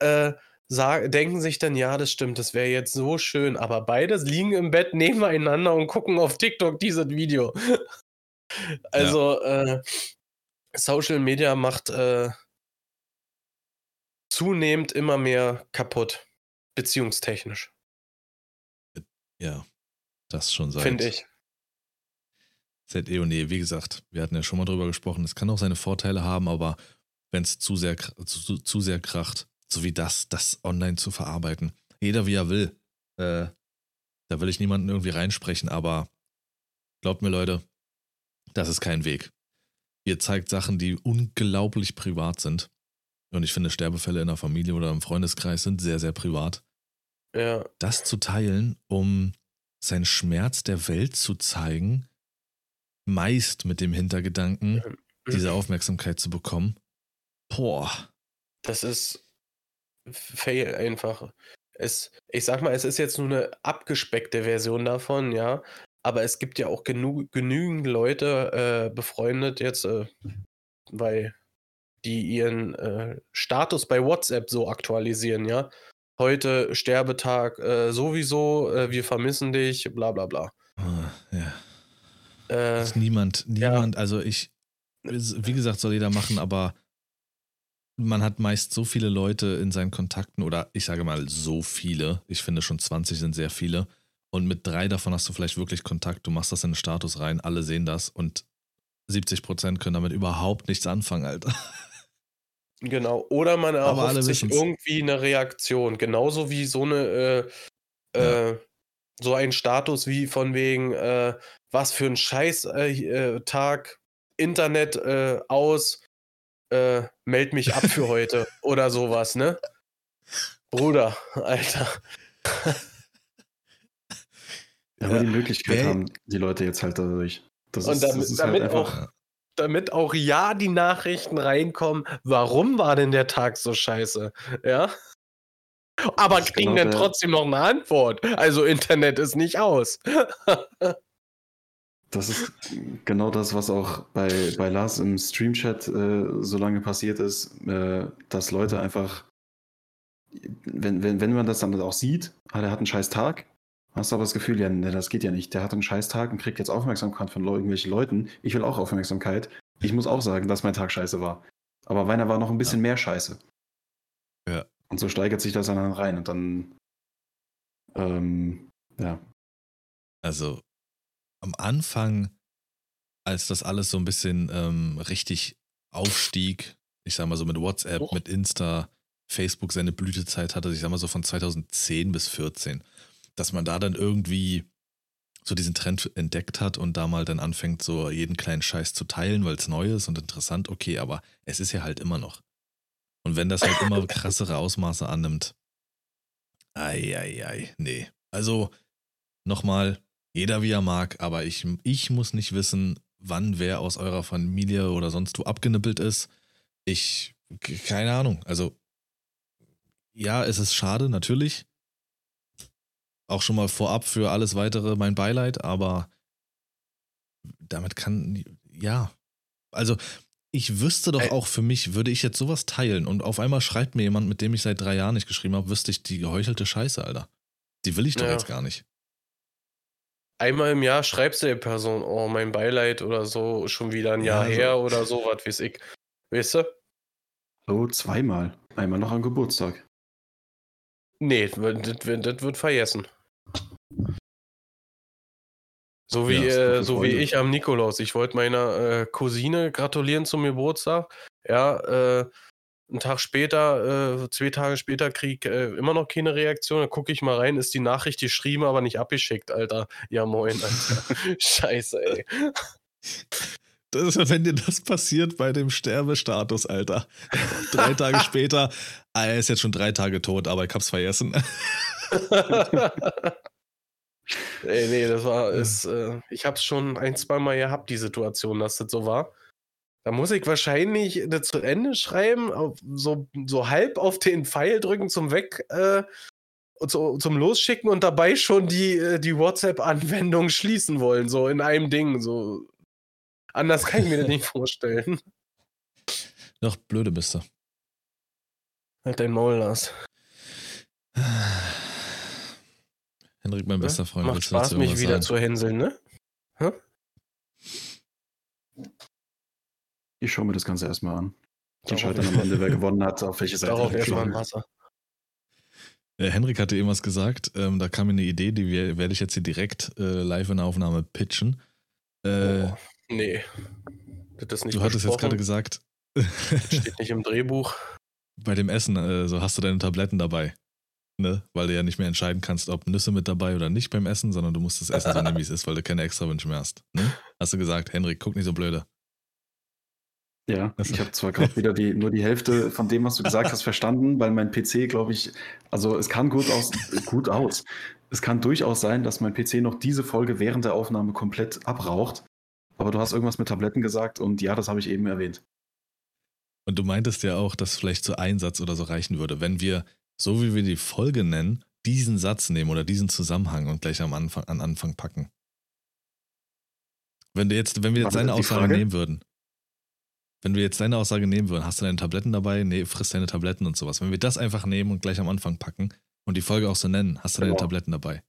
äh, sag, denken sich dann, ja, das stimmt, das wäre jetzt so schön, aber beide liegen im Bett nebeneinander und gucken auf TikTok dieses Video. also, äh, Social Media macht äh, zunehmend immer mehr kaputt, beziehungstechnisch,
Ja, das schon seit.
finde ich.
Seit eh und je. Wie gesagt, wir hatten ja schon mal drüber gesprochen. Es kann auch seine Vorteile haben, aber wenn es zu sehr, zu, zu sehr kracht, so wie das, das online zu verarbeiten. Jeder wie er will. Äh, da will ich niemanden irgendwie reinsprechen, aber glaubt mir, Leute, das ist kein Weg. Ihr zeigt Sachen, die unglaublich privat sind. Und ich finde, Sterbefälle in der Familie oder im Freundeskreis sind sehr, sehr privat.
Ja,
Das zu teilen, um seinen Schmerz der Welt zu zeigen, meist mit dem Hintergedanken, diese Aufmerksamkeit zu bekommen. Boah,
das ist fail einfach. Es, ich sag mal, es ist jetzt nur eine abgespeckte Version davon, ja. Aber es gibt ja auch genug, genügend Leute äh, befreundet jetzt äh, bei die ihren äh, Status bei WhatsApp so aktualisieren, ja. Heute Sterbetag äh, sowieso, äh, wir vermissen dich, bla bla bla.
Ah, ja.
Äh,
niemand, niemand, also ich, wie gesagt, soll jeder machen, aber man hat meist so viele Leute in seinen Kontakten oder ich sage mal so viele, ich finde schon 20 sind sehr viele und mit drei davon hast du vielleicht wirklich Kontakt, du machst das in den Status rein, alle sehen das und 70% können damit überhaupt nichts anfangen, Alter.
Genau. Oder man erhofft sich
wissen's.
irgendwie eine Reaktion. Genauso wie so eine, äh, äh, so ein Status wie von wegen, äh, was für ein Scheiß äh, äh, Tag, Internet äh, aus, äh, meld mich ab für heute oder sowas, ne? Bruder, Alter.
Ja, aber die Möglichkeit haben die Leute jetzt halt dadurch. Das
Und
ist,
damit-
das ist
damit
halt einfach,
auch- Damit auch ja die Nachrichten reinkommen, warum war denn der Tag so scheiße? Ja? Aber kriegen
genau
dann trotzdem noch eine Antwort. Also Internet ist nicht aus.
Das ist genau das, was auch bei, bei Lars im Streamchat äh, so lange passiert ist, äh, dass Leute einfach, wenn, wenn, wenn man das dann auch sieht, ah, der hat einen scheiß Tag, hast du aber das Gefühl, ja, ne, das geht ja nicht. Der hat einen scheiß Tag und kriegt jetzt Aufmerksamkeit von irgendwelchen Leuten. Ich will auch Aufmerksamkeit. Ich muss auch sagen, dass mein Tag scheiße war. Aber meiner war noch ein bisschen mehr scheiße.
Ja.
Und so steigert sich das dann rein und dann, ähm, ja.
Also am Anfang, als das alles so ein bisschen ähm, richtig aufstieg, ich sag mal so mit WhatsApp,
Och.
mit Insta, Facebook seine Blütezeit hatte, ich sag mal so von 2010 bis 14, dass man da dann irgendwie so diesen Trend entdeckt hat und da mal dann anfängt, so jeden kleinen Scheiß zu teilen, weil es neu ist und interessant, okay, aber es ist ja halt immer noch. Und wenn das halt immer krassere Ausmaße annimmt, ei, ei, ei, nee. Also nochmal, jeder wie er mag, aber ich, ich muss nicht wissen, wann wer aus eurer Familie oder sonst wo abgenippelt ist. Ich, keine Ahnung. Also, ja, es ist schade, natürlich. Auch schon mal vorab für alles weitere mein Beileid, aber damit kann, ja. Also, ich wüsste doch auch für mich, würde ich jetzt sowas teilen und auf einmal schreibt mir jemand, mit dem ich seit drei Jahren nicht geschrieben habe, wüsste ich die geheuchelte Scheiße, Alter. Die will ich doch
Ja.
jetzt gar nicht.
Einmal im Jahr schreibst du der Person, oh, mein Beileid oder so, schon wieder ein
Ja,
Jahr
also-
her oder so, was weiß ich. Weißt du?
So, zweimal. Einmal noch am Geburtstag.
Nee, das wird vergessen. So wie,
Ja,
äh, so wie ich am Nikolaus. Ich wollte meiner äh, Cousine gratulieren zum Geburtstag. Ja, äh, einen Tag später, äh, zwei Tage später krieg äh, immer noch keine Reaktion. Dann gucke ich mal rein, ist die Nachricht geschrieben, aber nicht abgeschickt, Alter. Ja, moin, Alter. Scheiße, ey.
Das ist, wenn dir das passiert bei dem Sterbestatus, Alter. drei Tage später, ah, er ist jetzt schon drei Tage tot, aber ich hab's vergessen.
Ey, nee, das war, ist, äh, ich hab's schon ein, zwei Mal gehabt, die Situation, dass das so war. Da muss ich wahrscheinlich das zu Ende schreiben, auf, so, so halb auf den Pfeil drücken zum Weg, äh, so, zum Losschicken und dabei schon die, äh, die WhatsApp-Anwendung schließen wollen, so in einem Ding, so. Anders kann ich mir das nicht vorstellen.
Doch, blöde bist du.
Halt dein Maul, Lars.
Henrik, mein bester Freund,
Macht Spaß, mich wieder
sagen?
zu hänseln, ne?
Ich schaue mir das Ganze erstmal an. Ich entscheide dann am Ende, wer gewonnen hat, auf welche Seite
Darauf
er
erstmal ein. Wasser.
Äh, Henrik hatte eben was gesagt, ähm, da kam mir eine Idee, die wir- werde ich jetzt hier direkt äh, live in der Aufnahme pitchen. Äh,
Oh, nee. Das nicht
du hattest jetzt gerade gesagt,
Steht nicht im Drehbuch.
bei dem Essen, äh, so hast du deine Tabletten dabei. Ne? Weil du ja nicht mehr entscheiden kannst, ob Nüsse mit dabei oder nicht beim Essen, sondern du musst das Essen so nehmen, wie es ist, weil du keine extra Wünsche mehr hast. Ne? Hast du gesagt, Henrik, guck nicht so blöde.
Ja, ich habe zwar gerade wieder die, nur die Hälfte von dem, was du gesagt hast, verstanden, weil mein PC, glaube ich, also es kann gut aus, gut aus. Es kann durchaus sein, dass mein PC noch diese Folge während der Aufnahme komplett abraucht. Aber du hast irgendwas mit Tabletten gesagt und ja, das habe ich eben erwähnt.
Und du meintest ja auch, dass vielleicht so ein Satz oder so reichen würde, wenn wir, so wie wir die Folge nennen, diesen Satz nehmen oder diesen Zusammenhang und gleich am Anfang, an Anfang packen. Wenn, du jetzt, wenn wir jetzt
Warte,
seine Aussage
Frage?
nehmen würden. wenn wir jetzt deine Aussage nehmen würden, hast du deine Tabletten dabei? Nee, frisst deine Tabletten und sowas. Wenn wir das einfach nehmen und gleich am Anfang packen und die Folge auch so nennen, hast du deine
Genau.
Tabletten dabei?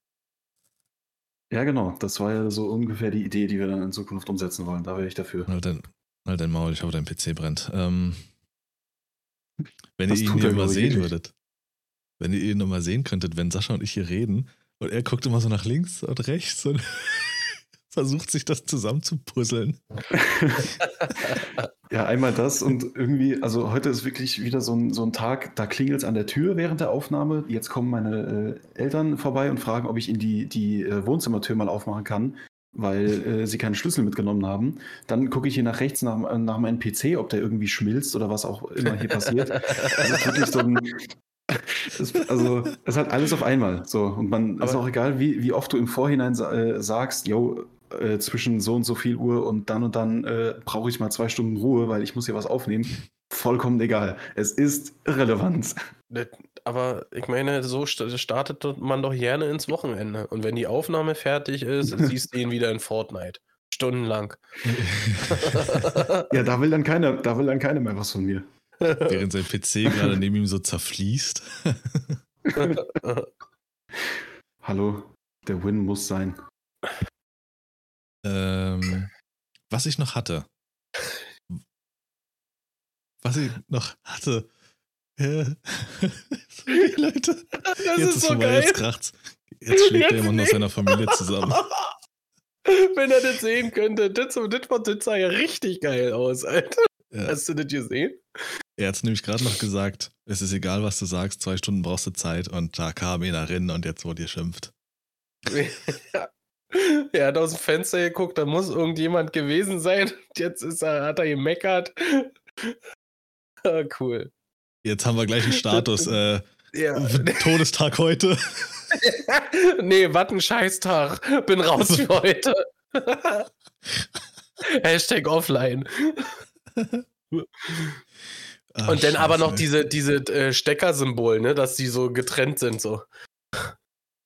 Ja, genau. Das war ja so ungefähr die Idee, die wir dann in Zukunft umsetzen wollen. Da wäre ich dafür.
Halt dein, halt dein Maul, ich hoffe, dein PC brennt. Ähm, wenn
Das
ihr ihn hier
er,
mal
glaub ich,
sehen
wirklich.
würdet, wenn ihr ihn noch mal sehen könntet, wenn Sascha und ich hier reden und er guckt immer so nach links und rechts und versucht sich das zusammenzupuzzeln.
Ja, einmal das und irgendwie, also heute ist wirklich wieder so ein, so ein Tag, da klingelt es an der Tür während der Aufnahme. Jetzt kommen meine äh, Eltern vorbei und fragen, ob ich ihnen die, die äh, Wohnzimmertür mal aufmachen kann, weil äh, sie keinen Schlüssel mitgenommen haben. Dann gucke ich hier nach rechts nach, nach meinem PC, ob der irgendwie schmilzt oder was auch immer hier passiert. Das ist wirklich so ein. Es, also, es hat alles auf einmal. So. Und man ist
Aber-
auch egal, wie, wie oft du im Vorhinein äh, sagst, yo, äh, zwischen so und so viel Uhr und dann und dann äh, brauche ich mal zwei Stunden Ruhe, weil ich muss hier was aufnehmen. Vollkommen egal. Es ist relevant.
Das- Aber ich meine, so st- startet man doch gerne ins Wochenende. Und wenn die Aufnahme fertig ist, siehst du ihn wieder in Fortnite. Stundenlang.
Ja, da will dann keiner, da will dann keiner mehr was von mir.
Während sein PC gerade neben ihm so zerfließt.
Hallo, der Win muss sein.
Ähm, was ich noch hatte. Was ich noch hatte. Sorry, Leute.
Das
Jetzt ist vorbei, jetzt kracht's. Jetzt schlägt
Jetzt
er jemand aus seiner Familie zusammen.
Wenn er das sehen könnte, das, das, das sah ja richtig geil aus, Alter.
Ja.
Hast du das gesehen?
Er hat nämlich gerade noch gesagt, es ist egal, was du sagst, zwei Stunden brauchst du Zeit und da kam einer rein und jetzt wurde ihr schimpft.
ja. Er hat aus dem Fenster geguckt, da muss irgendjemand gewesen sein. Jetzt ist er, hat er gemeckert. Ah, cool.
Jetzt haben wir gleich einen Status. Äh,
Ja.
Todestag heute.
nee, was ein Scheißtag. Bin raus für heute. Hashtag offline.
Ach,
Und dann aber noch diese, diese äh, Steckersymbol, ne, dass die so getrennt sind, so.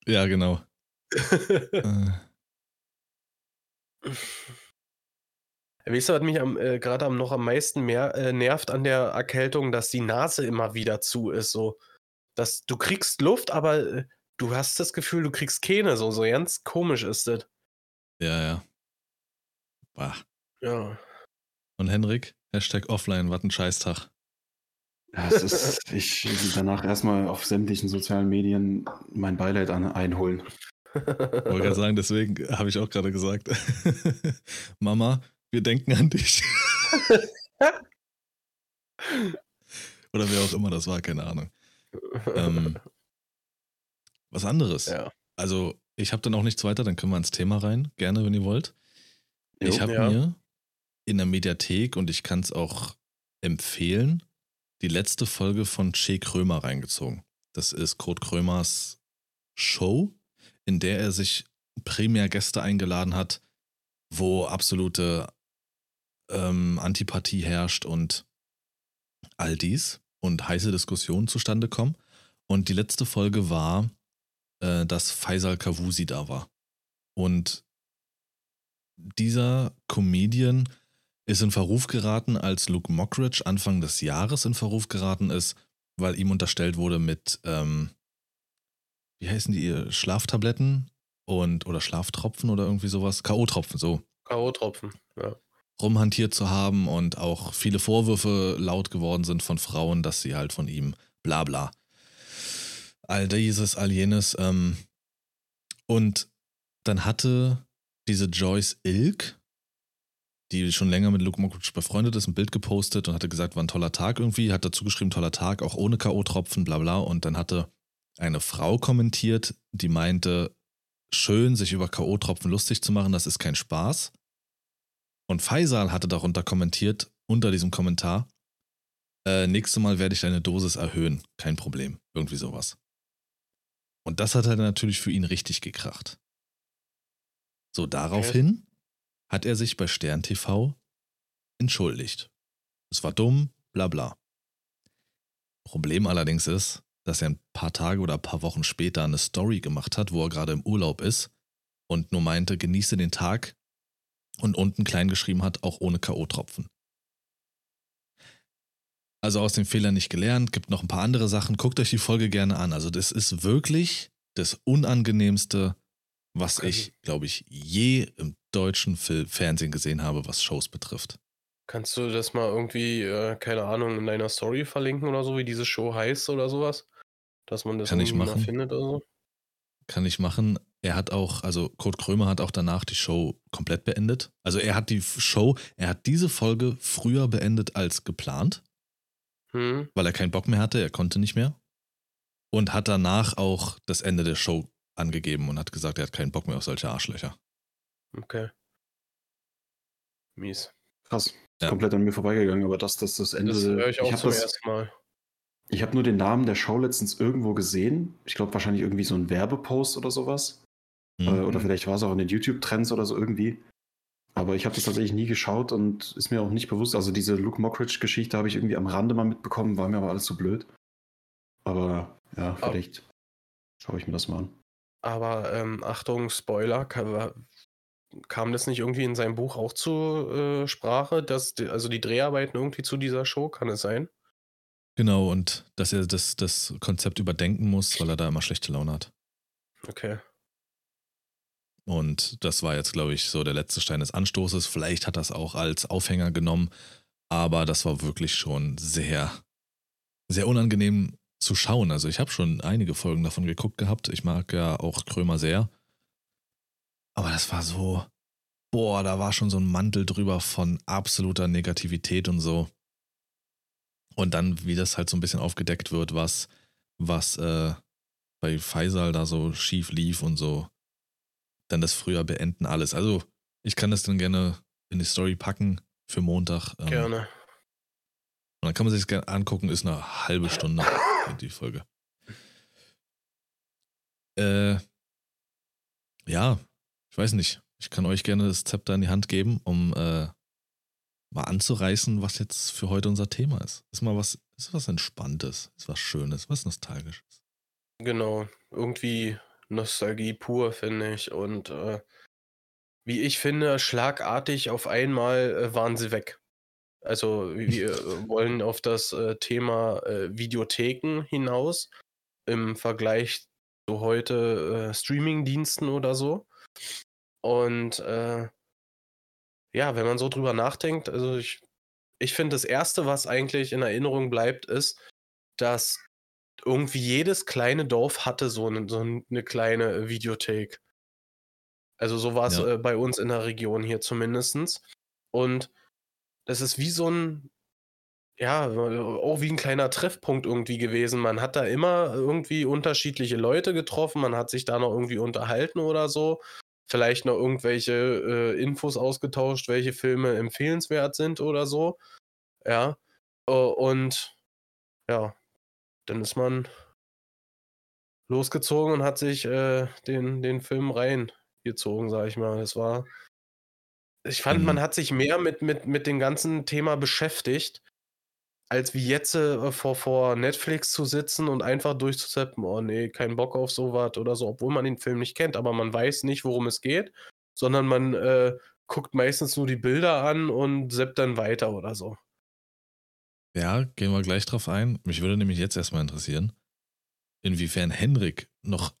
Ja, genau. Äh,
Weißt du, was mich äh, gerade noch am meisten mehr, äh, nervt an der Erkältung, dass die Nase immer wieder zu ist, so. Dass du kriegst Luft, aber äh, du hast das Gefühl, du kriegst keine, so, so ganz komisch ist das.
ja, ja. Bah.
Ja.
Und Henrik, Hashtag offline, was ein Scheißtag.
Ja, es ist, ich danach erstmal auf sämtlichen sozialen Medien mein Beileid an, einholen.
Wollte gerade sagen, deswegen habe ich auch gerade gesagt. Mama, wir denken an dich. Oder wer auch immer das war, keine Ahnung. Ähm, was anderes.
ja.
Also, ich habe dann auch nichts weiter, dann können wir ins Thema rein. Gerne, wenn ihr wollt. ich habe
ja.
mir in der Mediathek und ich kann es auch empfehlen, die letzte Folge von Che Krömer reingezogen. Das ist Kurt Krömers Show, in der er sich primär Gäste eingeladen hat, wo absolute ähm, Antipathie herrscht und all dies und heiße Diskussionen zustande kommen. Und die letzte Folge war, äh, dass Faisal Kavusi da war. Und dieser Comedian ist in Verruf geraten, als Luke Mockridge Anfang des Jahres in Verruf geraten ist, weil ihm unterstellt wurde mit, ähm, wie heißen die, äh, Schlaftabletten und oder Schlaftropfen oder irgendwie sowas, K.O.-Tropfen, so,
K.O.-Tropfen. Ja.
rumhantiert zu haben und auch viele Vorwürfe laut geworden sind von Frauen, dass sie halt von ihm bla bla. All dieses, all jenes. Ähm, und dann hatte diese Joyce Ilk, die schon länger mit Luke Mockridge befreundet ist, ein Bild gepostet und hatte gesagt, war ein toller Tag irgendwie, hat dazu geschrieben, toller Tag, auch ohne K.O.-Tropfen, bla bla. Und dann hatte eine Frau kommentiert, die meinte, schön, sich über K.O.-Tropfen lustig zu machen, das ist kein Spaß. Und Faisal hatte darunter kommentiert, unter diesem Kommentar, äh, nächstes Mal werde ich deine Dosis erhöhen, kein Problem, irgendwie sowas. Und das hat halt natürlich für ihn richtig gekracht. So, daraufhin hat er sich bei Stern TV entschuldigt. Es war dumm, bla bla. Problem allerdings ist, dass er ein paar Tage oder ein paar Wochen später eine Story gemacht hat, wo er gerade im Urlaub ist und nur meinte, genieße den Tag und unten klein geschrieben hat, auch ohne K.O.-Tropfen. Also aus den Fehlern nicht gelernt, gibt noch ein paar andere Sachen. Guckt euch die Folge gerne an. Also das ist wirklich das Unangenehmste, was ich, glaube ich, je im deutschen Fernsehen gesehen habe, was Shows betrifft.
Kannst du das mal irgendwie, äh, keine Ahnung, in deiner Story verlinken oder so, wie diese Show heißt oder sowas? Dass man das
Kann ich machen.
findet oder so?
Kann ich machen. Er hat auch, also Kurt Krömer hat auch danach die Show komplett beendet. Also er hat die Show, er hat diese Folge früher beendet als geplant,
Hm?
weil er keinen Bock mehr hatte, er konnte nicht mehr. Und hat danach auch das Ende der Show angegeben und hat gesagt, er hat keinen Bock mehr auf solche Arschlöcher.
Okay. Mies.
Krass.
Ja.
Komplett an mir vorbeigegangen, aber das, das, das Ende.
Das höre ich auch
hab
zum
das,
ersten Mal.
Ich habe nur den Namen der Show letztens irgendwo gesehen. Ich glaube wahrscheinlich irgendwie so ein Werbepost oder sowas. Äh, oder vielleicht war es auch in den YouTube-Trends oder so irgendwie. Aber ich habe das tatsächlich nie geschaut und ist mir auch nicht bewusst. Also diese Luke Mockridge-Geschichte habe ich irgendwie am Rande mal mitbekommen, war mir aber alles zu blöd. Aber ja, vielleicht schaue ich mir das mal an.
Aber ähm, Achtung, Spoiler, kam, kam das nicht irgendwie in seinem Buch auch zur äh, Sprache, dass die, also die Dreharbeiten irgendwie zu dieser Show, kann es sein?
Genau, und dass er das, das Konzept überdenken muss, weil er da immer schlechte Laune hat.
Okay.
Und das war jetzt, glaube ich, so der letzte Stein des Anstoßes. Vielleicht hat er es auch als Aufhänger genommen, aber das war wirklich schon sehr, sehr unangenehm zu schauen. Also ich habe schon einige Folgen davon geguckt gehabt. Ich mag ja auch Krömer sehr. Aber das war so, boah, da war schon so ein Mantel drüber von absoluter Negativität und so. Und dann, wie das halt so ein bisschen aufgedeckt wird, was, was äh, bei Faisal da so schief lief und so. Dann das früher beenden, alles. Also, ich kann das dann gerne in die Story packen für Montag. ähm,
Gerne.
Und dann kann man sich das gerne angucken, ist eine halbe Stunde die Folge. Äh, ja, ich weiß nicht. Ich kann euch gerne das Zepter in die Hand geben, um äh, mal anzureißen, was jetzt für heute unser Thema ist. Ist mal was, ist was Entspanntes, ist was Schönes, was Nostalgisches.
Genau. Irgendwie Nostalgie pur, finde ich. Und äh, wie ich finde, schlagartig auf einmal äh, waren sie weg. Also wir äh, wollen auf das äh, Thema äh, Videotheken hinaus im Vergleich zu heute äh, Streaming-Diensten oder so. Und äh, ja, wenn man so drüber nachdenkt, also ich, ich finde, das Erste, was eigentlich in Erinnerung bleibt, ist, dass irgendwie jedes kleine Dorf hatte so eine, so eine kleine Videothek. Also so war es
Ja.
äh, bei uns in der Region hier zumindestens. Und das ist wie so ein, ja, auch wie ein kleiner Treffpunkt irgendwie gewesen. Man hat da immer irgendwie unterschiedliche Leute getroffen, man hat sich da noch irgendwie unterhalten oder so. Vielleicht noch irgendwelche äh, Infos ausgetauscht, welche Filme empfehlenswert sind oder so. Ja. Äh, und ja, dann ist man losgezogen und hat sich äh, den, den Film reingezogen, sag ich mal. Das war. Ich fand,
Mhm.
man hat sich mehr mit, mit, mit dem ganzen Thema beschäftigt, als wie jetzt äh, vor, vor Netflix zu sitzen und einfach durchzuzappen, oh nee, kein Bock auf sowas oder so, obwohl man den Film nicht kennt, aber man weiß nicht, worum es geht, sondern man äh, guckt meistens nur die Bilder an und seppt dann weiter oder so.
Ja, gehen wir gleich drauf ein. Mich würde nämlich jetzt erstmal interessieren, inwiefern Henrik noch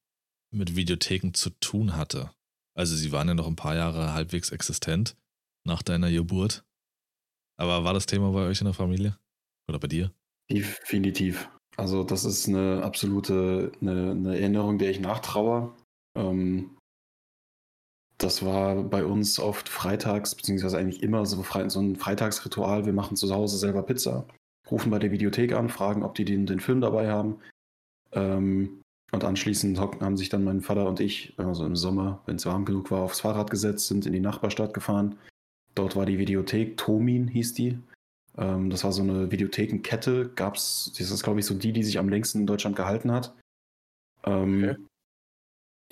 mit Videotheken zu tun hatte. Also sie waren ja noch ein paar Jahre halbwegs existent nach deiner Geburt. Aber war das Thema bei euch in der Familie? Oder bei dir?
Definitiv. Also das ist eine absolute eine, eine Erinnerung, der ich nachtraue. Ähm, das war bei uns oft freitags, beziehungsweise eigentlich immer so, so ein Freitagsritual. Wir machen zu Hause selber Pizza, rufen bei der Videothek an, fragen, ob die den, den Film dabei haben. Ähm, und anschließend haben sich dann mein Vater und ich, also im Sommer, wenn es warm genug war, aufs Fahrrad gesetzt, sind in die Nachbarstadt gefahren. Dort war die Videothek, Tomin hieß die. Ähm, das war so eine Videothekenkette, gab's, das ist glaube ich so die, die sich am längsten in Deutschland gehalten hat. Ähm,
Okay.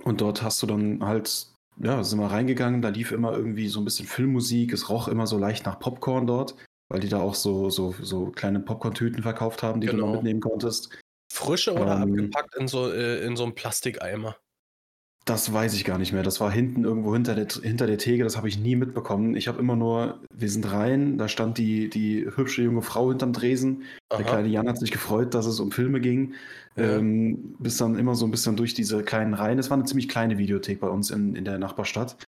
Und dort hast du dann halt, ja, sind wir reingegangen, da lief immer irgendwie so ein bisschen Filmmusik, es roch immer so leicht nach Popcorn dort, weil die da auch so, so, so kleine Popcorn-Tüten verkauft haben, die du
Genau.
noch mitnehmen konntest.
Frische oder
Ähm,
abgepackt in so, äh, in so einem Plastikeimer?
Das weiß ich gar nicht mehr. Das war hinten irgendwo hinter der, hinter der Theke, das habe ich nie mitbekommen. Ich habe immer nur, wir sind rein, da stand die, die hübsche junge Frau hinterm Dresen. Der
Aha.
kleine Jan hat sich gefreut, dass es um Filme ging.
Ja.
Ähm, bis dann immer so ein bisschen durch diese kleinen Reihen. Es war eine ziemlich kleine Videothek bei uns in, in der Nachbarstadt.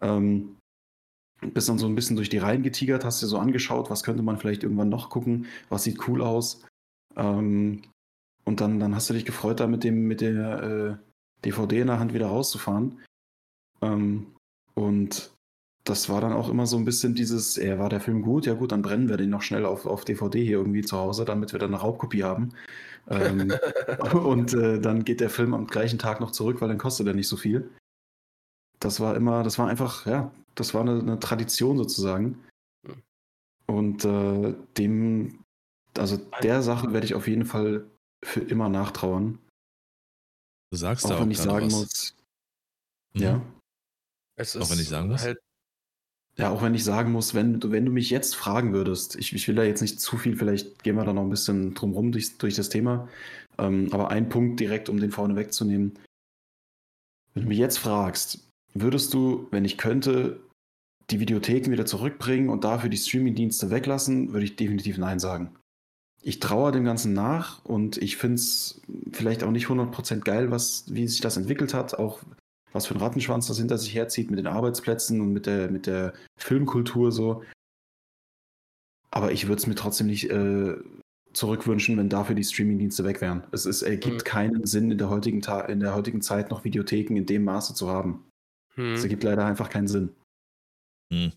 Ähm, bist dann so ein bisschen durch die Reihen getigert, hast dir so angeschaut, was könnte man vielleicht irgendwann noch gucken, was sieht cool aus. Ähm, und dann, dann hast du dich gefreut, da mit, dem, mit der äh, DVD in der Hand wieder rauszufahren. Ähm, und das war dann auch immer so ein bisschen dieses, äh, war der Film gut? Ja gut, dann brennen wir den noch schnell auf, auf DVD hier irgendwie zu Hause, damit wir dann eine Raubkopie haben. Ähm, und äh, dann geht der Film am gleichen Tag noch zurück, weil dann kostet er nicht so viel. Das war immer, das war einfach, ja, das war eine, eine Tradition sozusagen.
Hm.
Und äh, dem, also der Sache werde ich auf jeden Fall für immer nachtrauern.
Du sagst da
Auch
auch
wenn ich sagen
was.
muss,
Mhm.
ja.
Es
Auch wenn ich sagen muss?
Halt,
Ja, auch wenn ich sagen muss, wenn du, wenn du mich jetzt fragen würdest, ich, ich will da jetzt nicht zu viel, vielleicht gehen wir da noch ein bisschen drumrum durch, durch das Thema, ähm, aber ein Punkt direkt, um den vorne wegzunehmen. Wenn du mich jetzt fragst, würdest du, wenn ich könnte, die Videotheken wieder zurückbringen und dafür die Streamingdienste weglassen, würde ich definitiv Nein sagen. Ich traue dem Ganzen nach und ich finde es vielleicht auch nicht 100% geil, was, wie sich das entwickelt hat, auch was für ein Rattenschwanz das hinter sich herzieht mit den Arbeitsplätzen und mit der, mit der Filmkultur so. Aber ich würde es mir trotzdem nicht äh, zurückwünschen, wenn dafür die Streamingdienste weg wären. Es ist, ergibt
Mhm.
keinen Sinn, in der, heutigen Ta in der heutigen Zeit noch Videotheken in dem Maße zu haben.
hm.
Es ergibt leider einfach keinen Sinn.
Hm.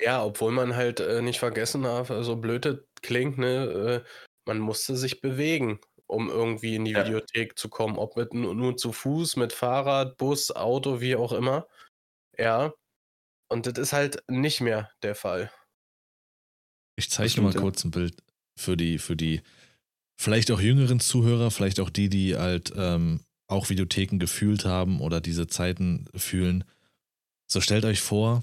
Ja, obwohl man halt äh, nicht vergessen darf, so blöd das klingt, ne, äh, man musste sich bewegen, um irgendwie in die
Ja.
Videothek zu kommen, ob mit nu- nur zu Fuß, mit Fahrrad, Bus, Auto, wie auch immer. Ja. Und das ist halt nicht mehr der Fall.
Ich zeichne mal kurz ein Bild für die, für die vielleicht auch jüngeren Zuhörer, vielleicht auch die, die halt ähm, auch Videotheken gefühlt haben oder diese Zeiten fühlen. So stellt euch vor,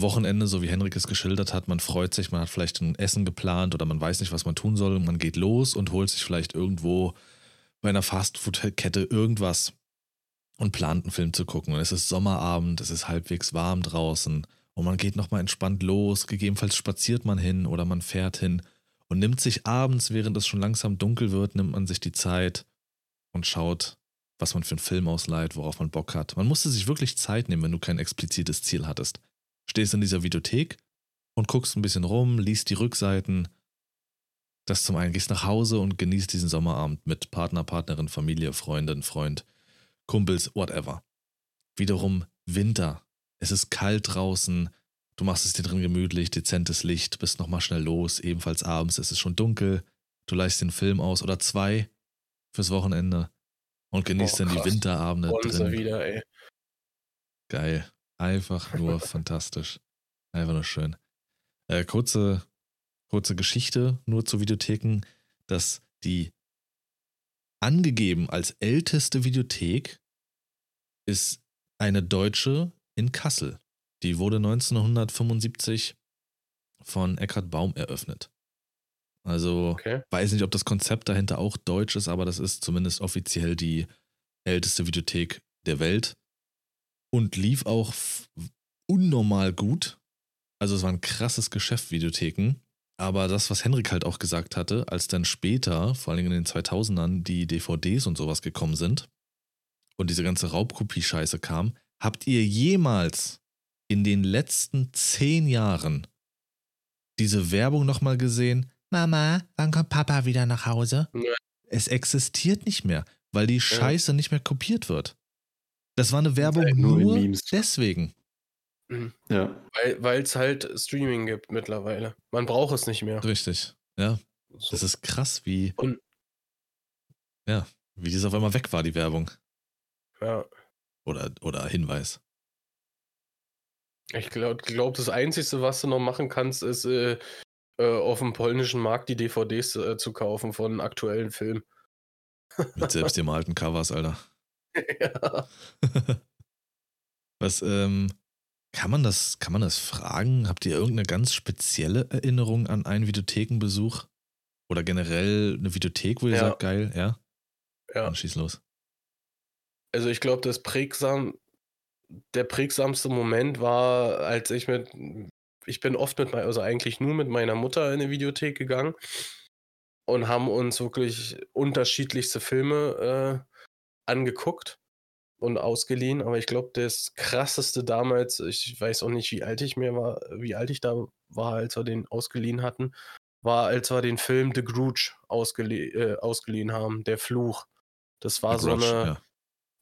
Wochenende, so wie Henrik es geschildert hat, man freut sich, man hat vielleicht ein Essen geplant oder man weiß nicht, was man tun soll man geht los und holt sich vielleicht irgendwo bei einer Fastfood-Kette irgendwas und plant einen Film zu gucken. Und es ist Sommerabend, es ist halbwegs warm draußen und man geht nochmal entspannt los. Gegebenenfalls spaziert man hin oder man fährt hin und nimmt sich abends, während es schon langsam dunkel wird, nimmt man sich die Zeit und schaut, was man für einen Film ausleiht, worauf man Bock hat. Man musste sich wirklich Zeit nehmen, wenn du kein explizites Ziel hattest. Stehst in dieser Videothek und guckst ein bisschen rum, liest die Rückseiten. Das zum einen gehst nach Hause und genießt diesen Sommerabend mit Partner, Partnerin, Familie, Freundin, Freund, Kumpels, whatever. Wiederum Winter. Es ist kalt draußen. Du machst es dir drin gemütlich, dezentes Licht, bist nochmal schnell los. Ebenfalls abends, es ist schon dunkel. Du leihst den Film aus oder zwei fürs Wochenende und genießt
Boah,
dann die. Winterabende
sie
drin.
wieder, ey.
Geil. Einfach nur fantastisch. Einfach nur schön. Äh, kurze, kurze Geschichte nur zu Videotheken, dass die angegeben als älteste Videothek ist eine deutsche in Kassel. Die wurde 1975 von Eckhard Baum eröffnet. Also
Okay.
weiß nicht, ob das Konzept dahinter auch deutsch ist, aber das ist zumindest offiziell die älteste Videothek der Welt und lief auch unnormal gut. Also es war ein krasses Geschäft, Videotheken. Aber das, was Henrik halt auch gesagt hatte, als dann später, vor allem in den 2000ern, die DVDs und sowas gekommen sind und diese ganze Raubkopie-Scheiße kam, habt ihr jemals in den letzten zehn Jahren diese Werbung nochmal gesehen? Mama, wann kommt Papa wieder nach Hause?
Nein.
Es existiert nicht mehr, weil die Scheiße nicht mehr kopiert wird. Das war eine Werbung
nur
nur,
in Memes.
deswegen.
Ja,
Weil es halt Streaming gibt mittlerweile. Man braucht es nicht mehr.
Richtig. Ja,
So.
das ist krass, wie,
Und-
ja, wie das auf einmal weg war, die Werbung.
ja.
Oder, oder Hinweis.
Ich glaube, glaub, das Einzige, was du noch machen kannst, ist äh, äh, auf dem polnischen Markt die DVDs äh, zu kaufen von aktuellen Filmen.
Mit selbst dem alten Covers, Alter.
Ja.
Was, ähm, kann man das, kann man das fragen? Habt ihr irgendeine ganz spezielle Erinnerung an einen Videothekenbesuch? Oder generell eine Videothek, wo ihr
Ja.
sagt, geil, ja?
Ja.
Dann schieß los.
Also ich glaube, das prägsam, der prägsamste Moment war, als ich mit, ich bin oft mit meiner, also eigentlich nur mit meiner Mutter in die Videothek gegangen und haben uns wirklich unterschiedlichste Filme äh, angeguckt und ausgeliehen. Aber ich glaube, das krasseste damals, ich weiß auch nicht, wie alt ich mir war, wie alt ich da war, als wir den ausgeliehen hatten, war, als wir den Film The Grudge ausgelie äh, ausgeliehen haben, der Fluch. Das war The so Grudge, eine. Ja.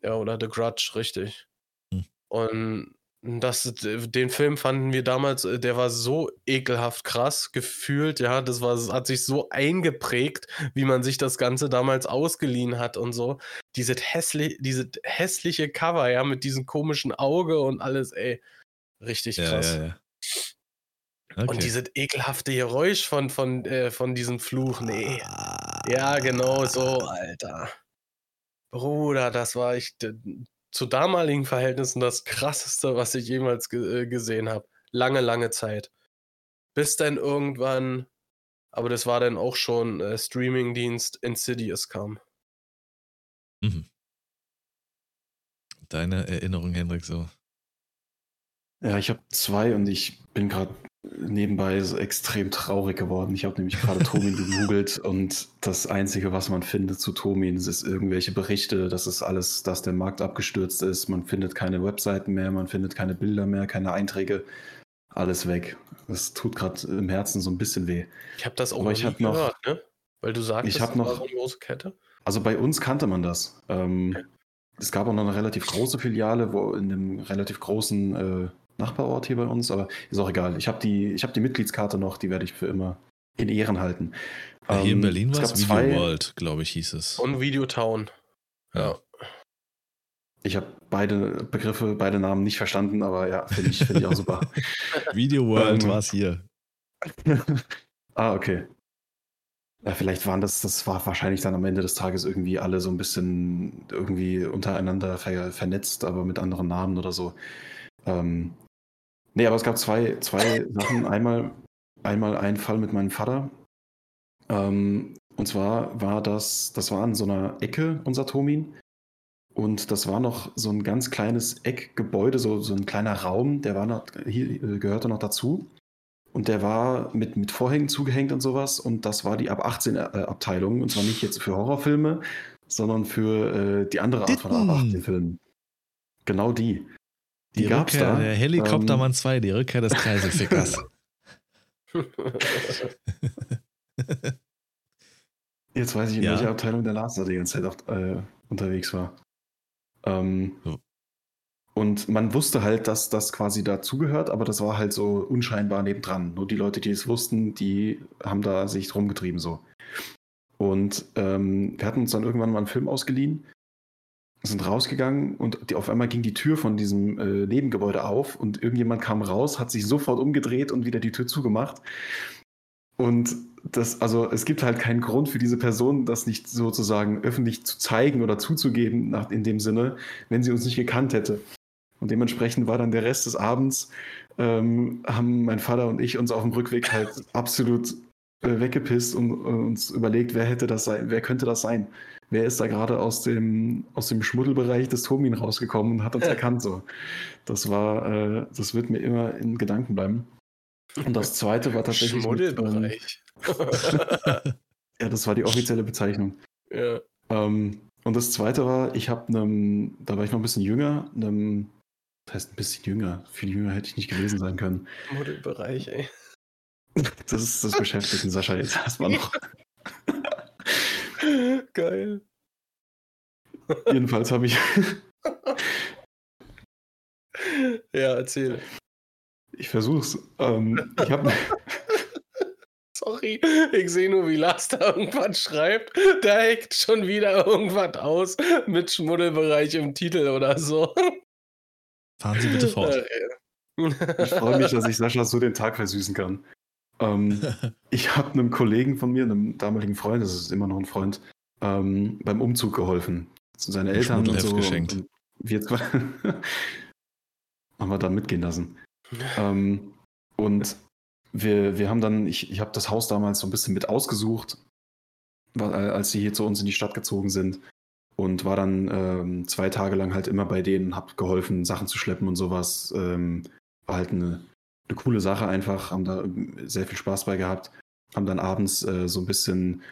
ja. oder The Grudge, richtig. Hm. Und das, den Film fanden wir damals, äh, der war so ekelhaft krass gefühlt, ja, das war, hat sich so eingeprägt, wie man sich das Ganze damals ausgeliehen hat und so. Diese, hässli diese hässliche Cover, ja, mit diesem komischen Auge und alles, ey, richtig krass. Ja, ja, ja. Okay. Und dieses ekelhafte Geräusch von, von, äh, von diesem Fluch, nee. Ja, genau so, Alter. Bruder, das war ich zu damaligen Verhältnissen das krasseste, was ich jemals ge äh, gesehen habe. Lange, lange Zeit. Bis dann irgendwann, aber das war dann auch schon äh, Streamingdienst Insidious kam. Mhm.
Deine Erinnerung, Hendrik, so?
Ja, ich habe zwei und ich bin gerade nebenbei so extrem traurig geworden. Ich habe nämlich gerade Tomin gegoogelt und das Einzige, was man findet zu Tomin, ist irgendwelche Berichte, dass es alles, dass der Markt abgestürzt ist. Man findet keine Webseiten mehr, man findet keine Bilder mehr, keine Einträge. Alles weg. Das tut gerade im Herzen so ein bisschen weh.
Ich habe das auch Aber ich noch, gehört, ne? Weil du sagst,
ich habe noch so eine große Kette. Also bei uns kannte man das. Ähm, okay. Es gab auch noch eine relativ große Filiale, wo in einem relativ großen äh, Nachbarort hier bei uns, aber ist auch egal. Ich habe die, hab die Mitgliedskarte noch, die werde ich für immer in Ehren halten.
Ja, hier ähm, in Berlin war es Video zwei, World, glaube ich, hieß es.
Und Videotown. Ja.
Ich habe beide Begriffe, beide Namen nicht verstanden, aber ja, finde ich, find ich auch super.
Video World ähm, war es hier.
ah, okay. Ja, vielleicht waren das, das war wahrscheinlich dann am Ende des Tages irgendwie alle so ein bisschen irgendwie untereinander ver, vernetzt, aber mit anderen Namen oder so. Ähm, Nee, aber es gab zwei, zwei Sachen. Einmal, einmal ein Fall mit meinem Vater. Ähm, und zwar war das, das war in so einer Ecke, unser Tomin. Und das war noch so ein ganz kleines Eckgebäude, so, so ein kleiner Raum, der war noch, hier, äh, gehörte noch dazu. Und der war mit, mit Vorhängen zugehängt und sowas. Und das war die ab 18 äh, Abteilung. Und zwar nicht jetzt für Horrorfilme, sondern für äh, die andere Art von ab 18 Filmen. Genau die.
Die, die gab's Rückkehr, da. Der Helikoptermann ähm, 2, die Rückkehr des Kreiselfickers.
Jetzt weiß ich, in ja. welcher Abteilung der Lars da die ganze Zeit auch, äh, unterwegs war. Ähm, so. Und man wusste halt, dass das quasi dazugehört, aber das war halt so unscheinbar nebendran. Nur die Leute, die es wussten, die haben da sich rumgetrieben so. Und ähm, wir hatten uns dann irgendwann mal einen Film ausgeliehen sind rausgegangen und die, auf einmal ging die Tür von diesem äh, Nebengebäude auf und irgendjemand kam raus, hat sich sofort umgedreht und wieder die Tür zugemacht. Und das, also es gibt halt keinen Grund für diese Person, das nicht sozusagen öffentlich zu zeigen oder zuzugeben, nach, in dem Sinne, wenn sie uns nicht gekannt hätte. Und dementsprechend war dann der Rest des Abends, ähm, haben mein Vater und ich uns auf dem Rückweg halt absolut äh, weggepisst und äh, uns überlegt, wer hätte das sein, wer könnte das sein? Wer ist da gerade aus dem, aus dem Schmuddelbereich des Tomin rausgekommen und hat uns erkannt so. Das war, äh, das wird mir immer in Gedanken bleiben. Und das zweite war tatsächlich.
Schmuddelbereich.
Ja, das war die offizielle Bezeichnung.
Ja.
Ähm, und das zweite war, ich habe einem, da war ich noch ein bisschen jünger, einem, das heißt ein bisschen jünger, viel jünger hätte ich nicht gewesen sein können.
Schmuddelbereich, ey.
Das ist das beschäftigt Sascha jetzt erstmal noch.
Geil.
Jedenfalls habe ich.
ja, erzähl.
Ich versuch's. Ähm, ich habe.
Sorry, ich sehe nur, wie Lars da irgendwas schreibt. Da hängt schon wieder irgendwas aus mit Schmuddelbereich im Titel oder so.
Fahren Sie bitte fort.
Ich freue mich, dass ich Sascha so den Tag versüßen kann. Ähm, ich habe einem Kollegen von mir, einem damaligen Freund, das ist immer noch ein Freund, ähm, beim Umzug geholfen. Zu seinen Eltern und so.
Geschenkt. Und
wir haben wir dann mitgehen lassen. ähm, und wir, wir haben dann, ich, ich habe das Haus damals so ein bisschen mit ausgesucht, als sie hier zu uns in die Stadt gezogen sind. und war dann ähm, zwei Tage lang halt immer bei denen, hab geholfen, Sachen zu schleppen und sowas. Ähm, war halt eine, eine coole Sache einfach, haben da sehr viel Spaß bei gehabt. Haben dann abends äh, so ein bisschen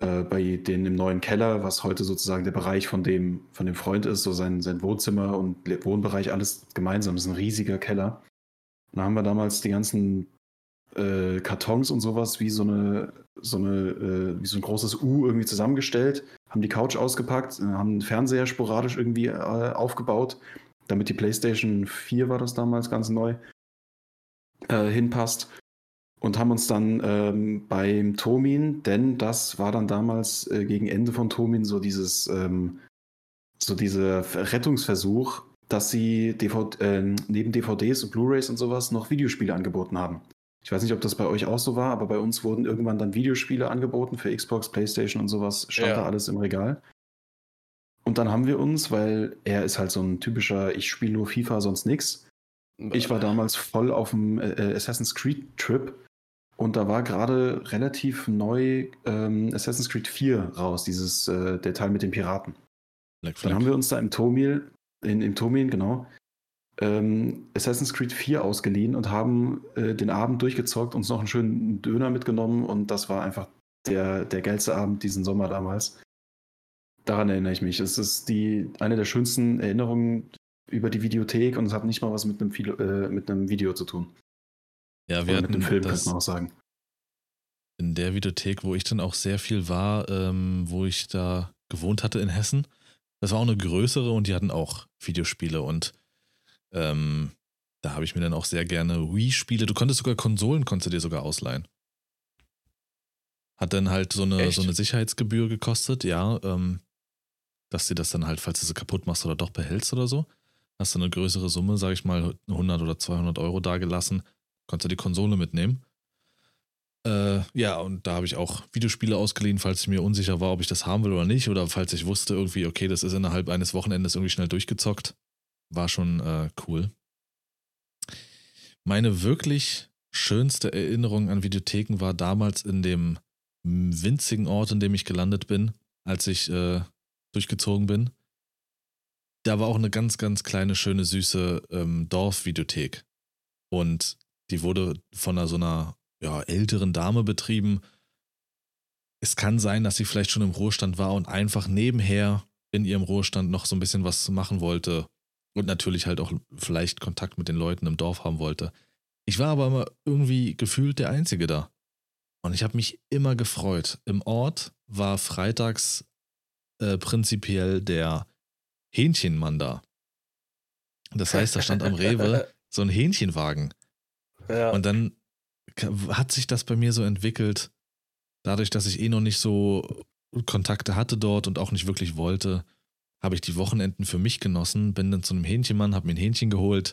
äh, bei denen im neuen Keller, was heute sozusagen der Bereich von dem, von dem Freund ist, so sein, sein Wohnzimmer und Wohnbereich, alles gemeinsam. Das ist ein riesiger Keller. Da haben wir damals die ganzen äh, Kartons und sowas wie so eine, so eine, äh, wie so ein großes U irgendwie zusammengestellt, haben die Couch ausgepackt, äh, haben den Fernseher sporadisch irgendwie äh, aufgebaut, damit die PlayStation 4 war das damals ganz neu, äh, hinpasst. Und haben uns dann ähm, beim Tomin, denn das war dann damals äh, gegen Ende von Tomin so dieses, ähm, so dieser Rettungsversuch, dass sie DVD, äh, neben DVDs und Blu-rays und sowas noch Videospiele angeboten haben. Ich weiß nicht, ob das bei euch auch so war, aber bei uns wurden irgendwann dann Videospiele angeboten für Xbox, PlayStation und sowas. Stand ja. da alles im Regal. Und dann haben wir uns, weil er ist halt so ein typischer, ich spiele nur FIFA, sonst nix. Ich war damals voll auf dem äh, äh, Assassin's Creed Trip und da war gerade relativ neu ähm, Assassin's Creed 4 raus, dieses äh, der Teil mit den Piraten. Dann haben wir uns da im Tomil, in, im Tomil, genau, ähm, Assassin's Creed 4 ausgeliehen und haben äh, den Abend durchgezockt, uns noch einen schönen Döner mitgenommen und das war einfach der, der geilste Abend diesen Sommer damals. Daran erinnere ich mich. Es ist die, eine der schönsten Erinnerungen über die Videothek und es hat nicht mal was mit einem, äh, mit einem Video zu tun.
Ja, wir Oder hatten
mit einem Film, könnte man auch sagen.
In der Videothek, wo ich dann auch sehr viel war, ähm, wo ich da gewohnt hatte in Hessen, das war auch eine größere und die hatten auch Videospiele und ähm, da habe ich mir dann auch sehr gerne Wii-Spiele. Du konntest sogar Konsolen, konntest du dir sogar ausleihen. Hat dann halt so eine, so eine Sicherheitsgebühr gekostet, ja, ähm, dass dir das dann halt, falls du sie kaputt machst oder doch behältst oder so, hast du eine größere Summe, sage ich mal, 100 oder 200 Euro dagelassen, konntest du die Konsole mitnehmen. Äh, ja, und da habe ich auch Videospiele ausgeliehen, falls ich mir unsicher war, ob ich das haben will oder nicht, oder falls ich wusste irgendwie, okay, das ist innerhalb eines Wochenendes irgendwie schnell durchgezockt war schon äh, cool. Meine wirklich schönste Erinnerung an Videotheken war damals in dem winzigen Ort, in dem ich gelandet bin, als ich äh, durchgezogen bin. Da war auch eine ganz, ganz kleine, schöne, süße ähm, Dorfvideothek. Und die wurde von einer, so einer ja, älteren Dame betrieben. Es kann sein, dass sie vielleicht schon im Ruhestand war und einfach nebenher in ihrem Ruhestand noch so ein bisschen was machen wollte, und natürlich halt auch vielleicht Kontakt mit den Leuten im Dorf haben wollte. Ich war aber immer irgendwie gefühlt der Einzige da. Und ich habe mich immer gefreut. Im Ort war freitags äh, prinzipiell der Hähnchenmann da. Das heißt, da stand am Rewe so ein Hähnchenwagen. Ja. Und dann hat sich das bei mir so entwickelt, dadurch, dass ich eh noch nicht so Kontakte hatte dort und auch nicht wirklich wollte, habe ich die Wochenenden für mich genossen, bin dann zu einem Hähnchenmann, habe mir ein Hähnchen geholt,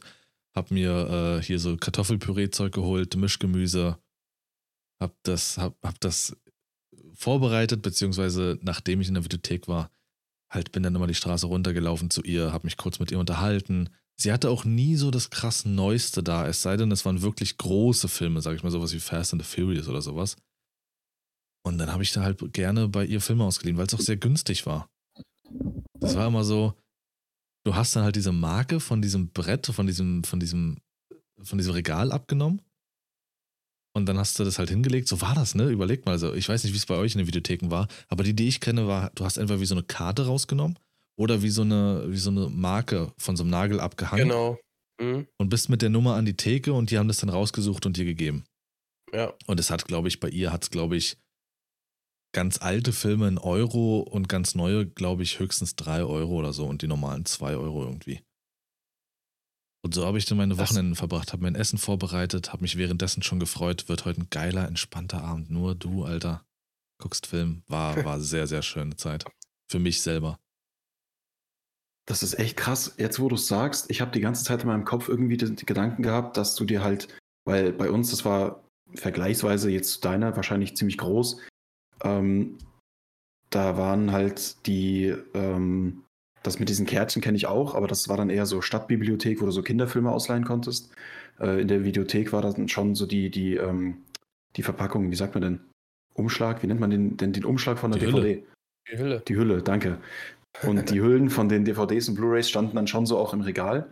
habe mir äh, hier so Kartoffelpüree-Zeug geholt, Mischgemüse, habe das, hab, hab das vorbereitet, beziehungsweise nachdem ich in der Videothek war, halt bin dann immer die Straße runtergelaufen zu ihr, habe mich kurz mit ihr unterhalten. Sie hatte auch nie so das krass Neueste da, es sei denn, es waren wirklich große Filme, sag ich mal, sowas wie Fast and the Furious oder sowas. Und dann habe ich da halt gerne bei ihr Filme ausgeliehen, weil es auch sehr günstig war. Das war immer so, du hast dann halt diese Marke von diesem Brett, von diesem, von diesem, von diesem Regal abgenommen. Und dann hast du das halt hingelegt. So war das, ne? Überleg mal. Also, ich weiß nicht, wie es bei euch in den Videotheken war, aber die, die ich kenne, war, du hast entweder wie so eine Karte rausgenommen oder wie so eine, wie so eine Marke von so einem Nagel abgehangen.
Genau. Mhm.
Und bist mit der Nummer an die Theke und die haben das dann rausgesucht und dir gegeben.
Ja.
Und es hat, glaube ich, bei ihr hat es, glaube ich, ganz alte Filme in Euro und ganz neue, glaube ich, höchstens 3 Euro oder so und die normalen 2 Euro irgendwie. Und so habe ich dann meine Wochenenden verbracht, habe mein Essen vorbereitet, habe mich währenddessen schon gefreut, wird heute ein geiler, entspannter Abend. Nur du, Alter, guckst Film. War, war sehr, sehr schöne Zeit. Für mich selber.
Das ist echt krass. Jetzt, wo du es sagst, ich habe die ganze Zeit in meinem Kopf irgendwie die, die Gedanken gehabt, dass du dir halt, weil bei uns, das war vergleichsweise jetzt deiner wahrscheinlich ziemlich groß, ähm, da waren halt die, ähm, das mit diesen Kärtchen kenne ich auch, aber das war dann eher so Stadtbibliothek, wo du so Kinderfilme ausleihen konntest. Äh, in der Videothek war dann schon so die, die, ähm, die Verpackung, wie sagt man denn? Umschlag, wie nennt man den, denn den Umschlag von der die DVD? Hülle. Die Hülle. Die Hülle, danke. Und die Hüllen von den DVDs und Blu-rays standen dann schon so auch im Regal.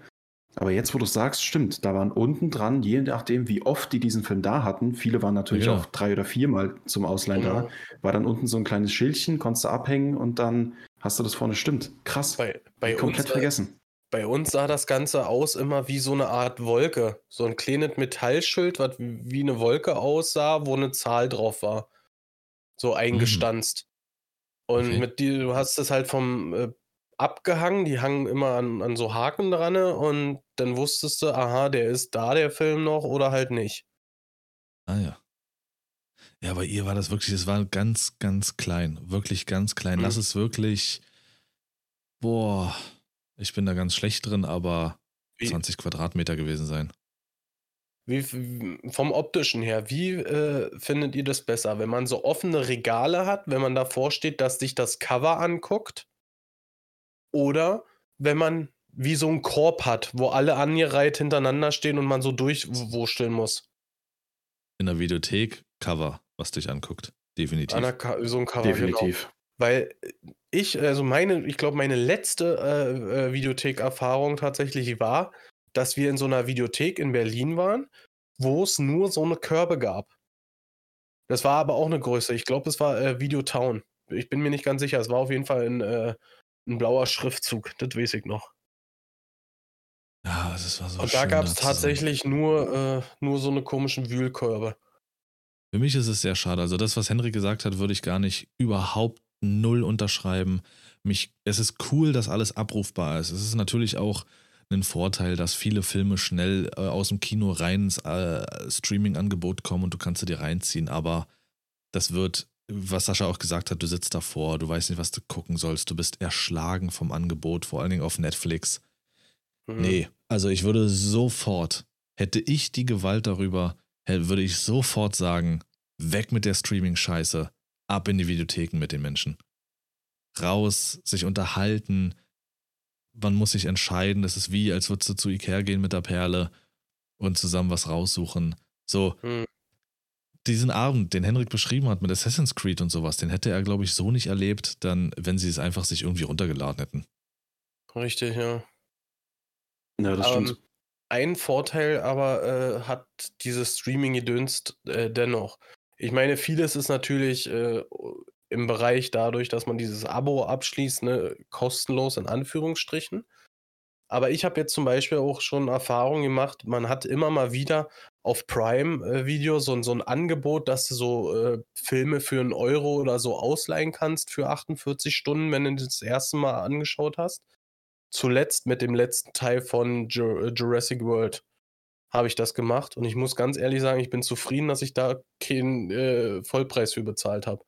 Aber jetzt, wo du sagst, stimmt, da waren unten dran, je nachdem, wie oft die diesen Film da hatten, viele waren natürlich
Ja.
auch drei oder viermal zum Ausleihen da,
Genau.
war dann unten so ein kleines Schildchen, konntest du abhängen und dann hast du das vorne. Stimmt, krass,
Bei, bei,
komplett
uns,
vergessen.
bei uns sah das Ganze aus immer wie so eine Art Wolke. So ein kleines Metallschild, was wie eine Wolke aussah, wo eine Zahl drauf war. So eingestanzt. Und
Okay.
mit die, du hast es halt vom äh, abgehangen, die hangen immer an, an so Haken dran und dann wusstest du, aha, der ist da, der Film noch, oder halt nicht.
Ah ja. Ja, bei ihr war das wirklich, es war ganz, ganz klein. Wirklich ganz klein.
Mhm.
Lass es wirklich. Boah, ich bin da ganz schlecht drin, aber
Wie,
20 Quadratmeter gewesen sein.
wie, vom optischen her, wie äh, findet ihr das besser? Wenn man so offene Regale hat, wenn man davor steht, dass sich das Cover anguckt? Oder wenn man wie so einen Korb hat, wo alle angereiht hintereinander stehen und man so durchwurschteln muss?
In der Videothek Cover, was dich anguckt. Definitiv.
An der Ka so ein Cover, genau.
Definitiv.
Weil ich, also meine, ich glaube, meine letzte äh, äh, Videothek-Erfahrung tatsächlich war, dass wir in so einer Videothek in Berlin waren, wo es nur so eine Körbe gab. Das war aber auch eine Größe. Ich glaube, es war äh, Videotown. Ich bin mir nicht ganz sicher. Es war auf jeden Fall ein, äh, ein blauer Schriftzug. Das weiß ich noch.
ja, es war so
Und da gab es tatsächlich nur, äh, nur so eine komischen Wühlkörbe.
Für mich ist es sehr schade. Also das, was Henrik gesagt hat, würde ich gar nicht überhaupt null unterschreiben. Mich, es ist cool, dass alles abrufbar ist. Es ist natürlich auch ein Vorteil, dass viele Filme schnell äh, aus dem Kino rein ins äh, Streaming-Angebot kommen und du kannst sie dir reinziehen. Aber das wird, was Sascha auch gesagt hat, du sitzt davor, du weißt nicht, was du gucken sollst, du bist erschlagen vom Angebot, vor allen Dingen auf Netflix.
Mhm.
Nee, also ich würde sofort, hätte ich die Gewalt darüber, würde ich sofort sagen, weg mit der Streaming-Scheiße, ab in die Videotheken mit den Menschen. Raus, sich unterhalten, man muss sich entscheiden, das ist wie, als würdest du zu Ikea gehen mit der Perle und zusammen was raussuchen. So,
Mhm.
diesen Abend, den Henrik beschrieben hat mit Assassin's Creed und sowas, den hätte er, glaube ich, so nicht erlebt, dann, wenn sie es einfach sich irgendwie runtergeladen hätten.
Richtig, ja.
Ja, das
Ähm,
stimmt.
Ein Vorteil aber äh, hat dieses Streaming-Gedönst äh, dennoch. Ich meine, vieles ist natürlich äh, im Bereich dadurch, dass man dieses Abo abschließt, ne, kostenlos in Anführungsstrichen. Aber ich habe jetzt zum Beispiel auch schon Erfahrungen gemacht, man hat immer mal wieder auf Prime-Video so, so ein Angebot, dass du so äh, Filme für einen Euro oder so ausleihen kannst für 48 Stunden, wenn du das erste Mal angeschaut hast. Zuletzt mit dem letzten Teil von Ju Jurassic World habe ich das gemacht und ich muss ganz ehrlich sagen, ich bin zufrieden, dass ich da keinen äh, Vollpreis für bezahlt habe,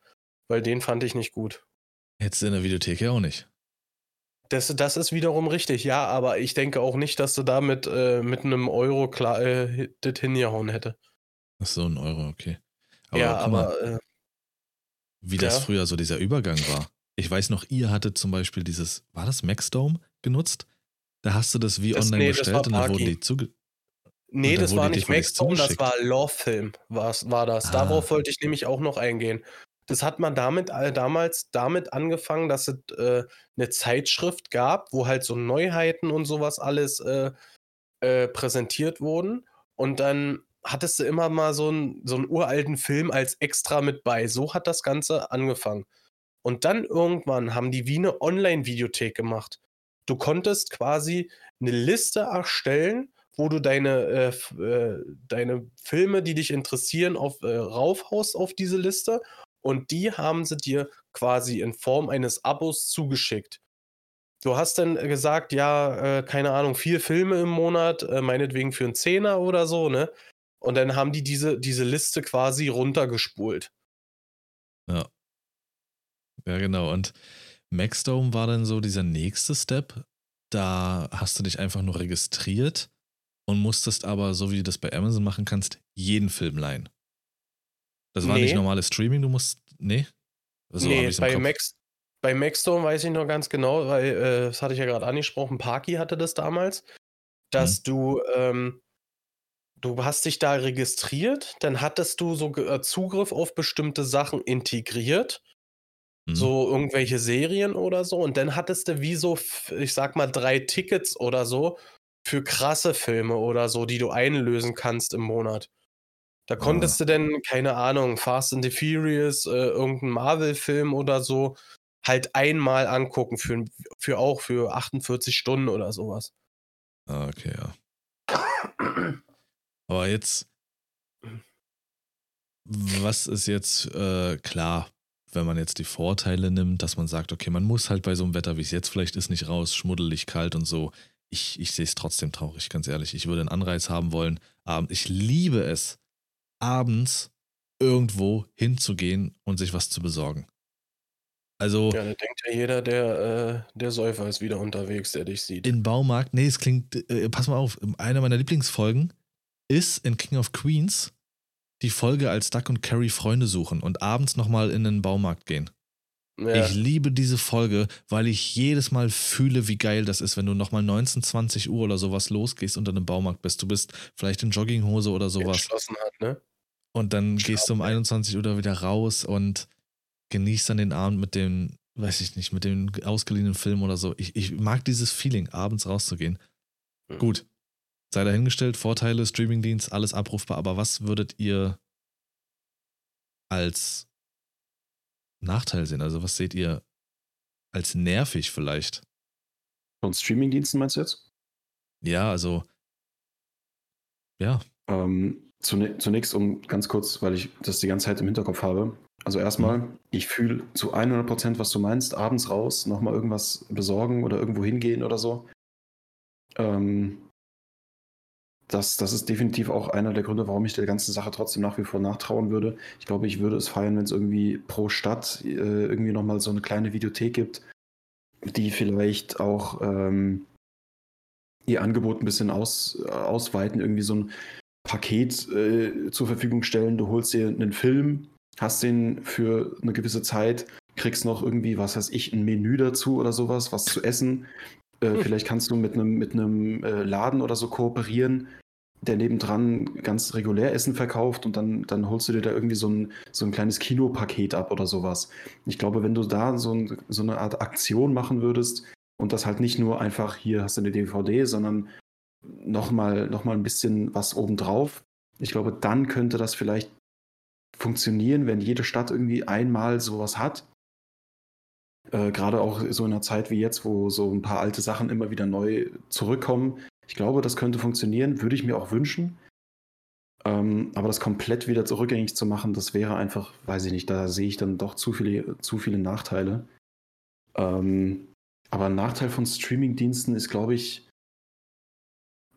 weil den fand ich nicht gut.
Hättest du in der Videothek ja auch nicht.
Das, das ist wiederum richtig, ja, aber ich denke auch nicht, dass du da mit, äh, mit einem Euro klar, äh, das hingehauen hätte.
Ach so, ein Euro, okay. Aber
ja,
guck mal,
aber äh,
wie das
ja.
früher so dieser Übergang war. Ich weiß noch, ihr hattet zum Beispiel dieses, war das Maxdome genutzt? Da hast du das wie
Das-
online
nee,
bestellt und dann wurden die zuge...
nee,
dann
das war nicht Maxstone, das war war's- war das.
Ah.
Darauf wollte ich nämlich auch noch eingehen. Das hat man damit äh, damals damit angefangen, dass es äh, eine Zeitschrift gab, wo halt so Neuheiten und sowas alles äh, äh, präsentiert wurden. Und dann hattest du immer mal so, ein, so einen uralten Film als extra mit bei. So hat das Ganze angefangen. Und dann irgendwann haben die wie eine Online-Videothek gemacht. Du konntest quasi eine Liste erstellen, wo du deine, äh, äh, deine Filme, die dich interessieren, auf, äh, raufhaust auf diese Liste. Und die haben sie dir quasi in Form eines Abos zugeschickt. Du hast dann gesagt, ja, äh, keine Ahnung, vier Filme im Monat, äh, meinetwegen für einen Zehner oder so, ne? Und dann haben die diese, diese Liste quasi runtergespult.
Ja. Ja, genau. Und Maxdome war dann so dieser nächste Step. Da hast du dich einfach nur registriert und musstest aber, so wie du das bei Amazon machen kannst, jeden Film leihen. Das war
Nee.
nicht normales Streaming, du musst. Nee? So
nee, bei. Max, bei Maxstone weiß ich noch ganz genau, weil, äh, das hatte ich ja gerade angesprochen, Parky hatte das damals, dass du, ähm, du hast dich da registriert, dann hattest du so Zugriff auf bestimmte Sachen integriert mhm. so irgendwelche Serien oder so. Und dann hattest du wie so, ich sag mal, drei Tickets oder so für krasse Filme oder so, die du einlösen kannst im Monat. Da konntest ja. du denn, keine Ahnung, Fast and the Furious, äh, irgendein Marvel-Film oder so, halt einmal angucken für, für auch für 48 Stunden oder sowas.
Ah, okay, ja. Aber jetzt, was ist jetzt äh, klar, wenn man jetzt die Vorteile nimmt, dass man sagt, okay, man muss halt bei so einem Wetter, wie es jetzt vielleicht ist, nicht raus, schmuddelig, kalt und so. Ich, ich sehe es trotzdem traurig, ganz ehrlich. Ich würde einen Anreiz haben wollen, abends. Ich liebe es, abends irgendwo hinzugehen und sich was zu besorgen. Also.
Ja, da denkt ja jeder, der, äh, der Säufer ist wieder unterwegs, der dich sieht.
In Baumarkt, nee, es klingt, äh, pass mal auf, eine meiner Lieblingsfolgen ist in King of Queens die Folge, als Duck und Carrie Freunde suchen und abends nochmal in den Baumarkt gehen. Ja. Ich liebe diese Folge, weil ich jedes Mal fühle, wie geil das ist, wenn du nochmal 19, 20 Uhr oder sowas losgehst und dann im Baumarkt bist. Du bist vielleicht in Jogginghose oder sowas.
Hat, ne?
Und dann Schlafen, gehst du um 21 Uhr wieder raus und genießt dann den Abend mit dem, weiß ich nicht, mit dem ausgeliehenen Film oder so. Ich, ich mag dieses Feeling, abends rauszugehen. Mhm. Gut. Sei dahingestellt, Vorteile, Streamingdienst, alles abrufbar, aber was würdet ihr als Nachteil sehen? Also was seht ihr als nervig vielleicht?
Von Streamingdiensten meinst du jetzt?
Ja, also ja.
Ähm, zunächst um ganz kurz, weil ich das die ganze Zeit im Hinterkopf habe. Also erstmal, mhm. ich fühle zu 100 Prozent, was du meinst. Abends raus, nochmal irgendwas besorgen oder irgendwo hingehen oder so. Ähm, das, das ist definitiv auch einer der Gründe, warum ich der ganzen Sache trotzdem nach wie vor nachtrauen würde. Ich glaube, ich würde es feiern, wenn es irgendwie pro Stadt äh, irgendwie nochmal so eine kleine Videothek gibt, die vielleicht auch ähm, ihr Angebot ein bisschen aus, ausweiten, irgendwie so ein Paket äh, zur Verfügung stellen. Du holst dir einen Film, hast den für eine gewisse Zeit, kriegst noch irgendwie, was weiß ich, ein Menü dazu oder sowas, was zu essen. Äh, hm. Vielleicht kannst du mit einem mit äh, Laden oder so kooperieren, der nebendran ganz regulär Essen verkauft und dann, dann holst du dir da irgendwie so ein, so ein kleines Kinopaket ab oder sowas. Ich glaube, wenn du da so, ein, so eine Art Aktion machen würdest und das halt nicht nur einfach, hier hast du eine DVD, sondern nochmal noch mal ein bisschen was obendrauf, ich glaube, dann könnte das vielleicht funktionieren, wenn jede Stadt irgendwie einmal sowas hat. Äh, Gerade auch so in einer Zeit wie jetzt, wo so ein paar alte Sachen immer wieder neu zurückkommen, ich glaube, das könnte funktionieren, würde ich mir auch wünschen. Ähm, aber das komplett wieder zurückgängig zu machen, das wäre einfach, weiß ich nicht, da sehe ich dann doch zu viele, zu viele Nachteile. Ähm, aber ein Nachteil von Streamingdiensten ist, glaube ich,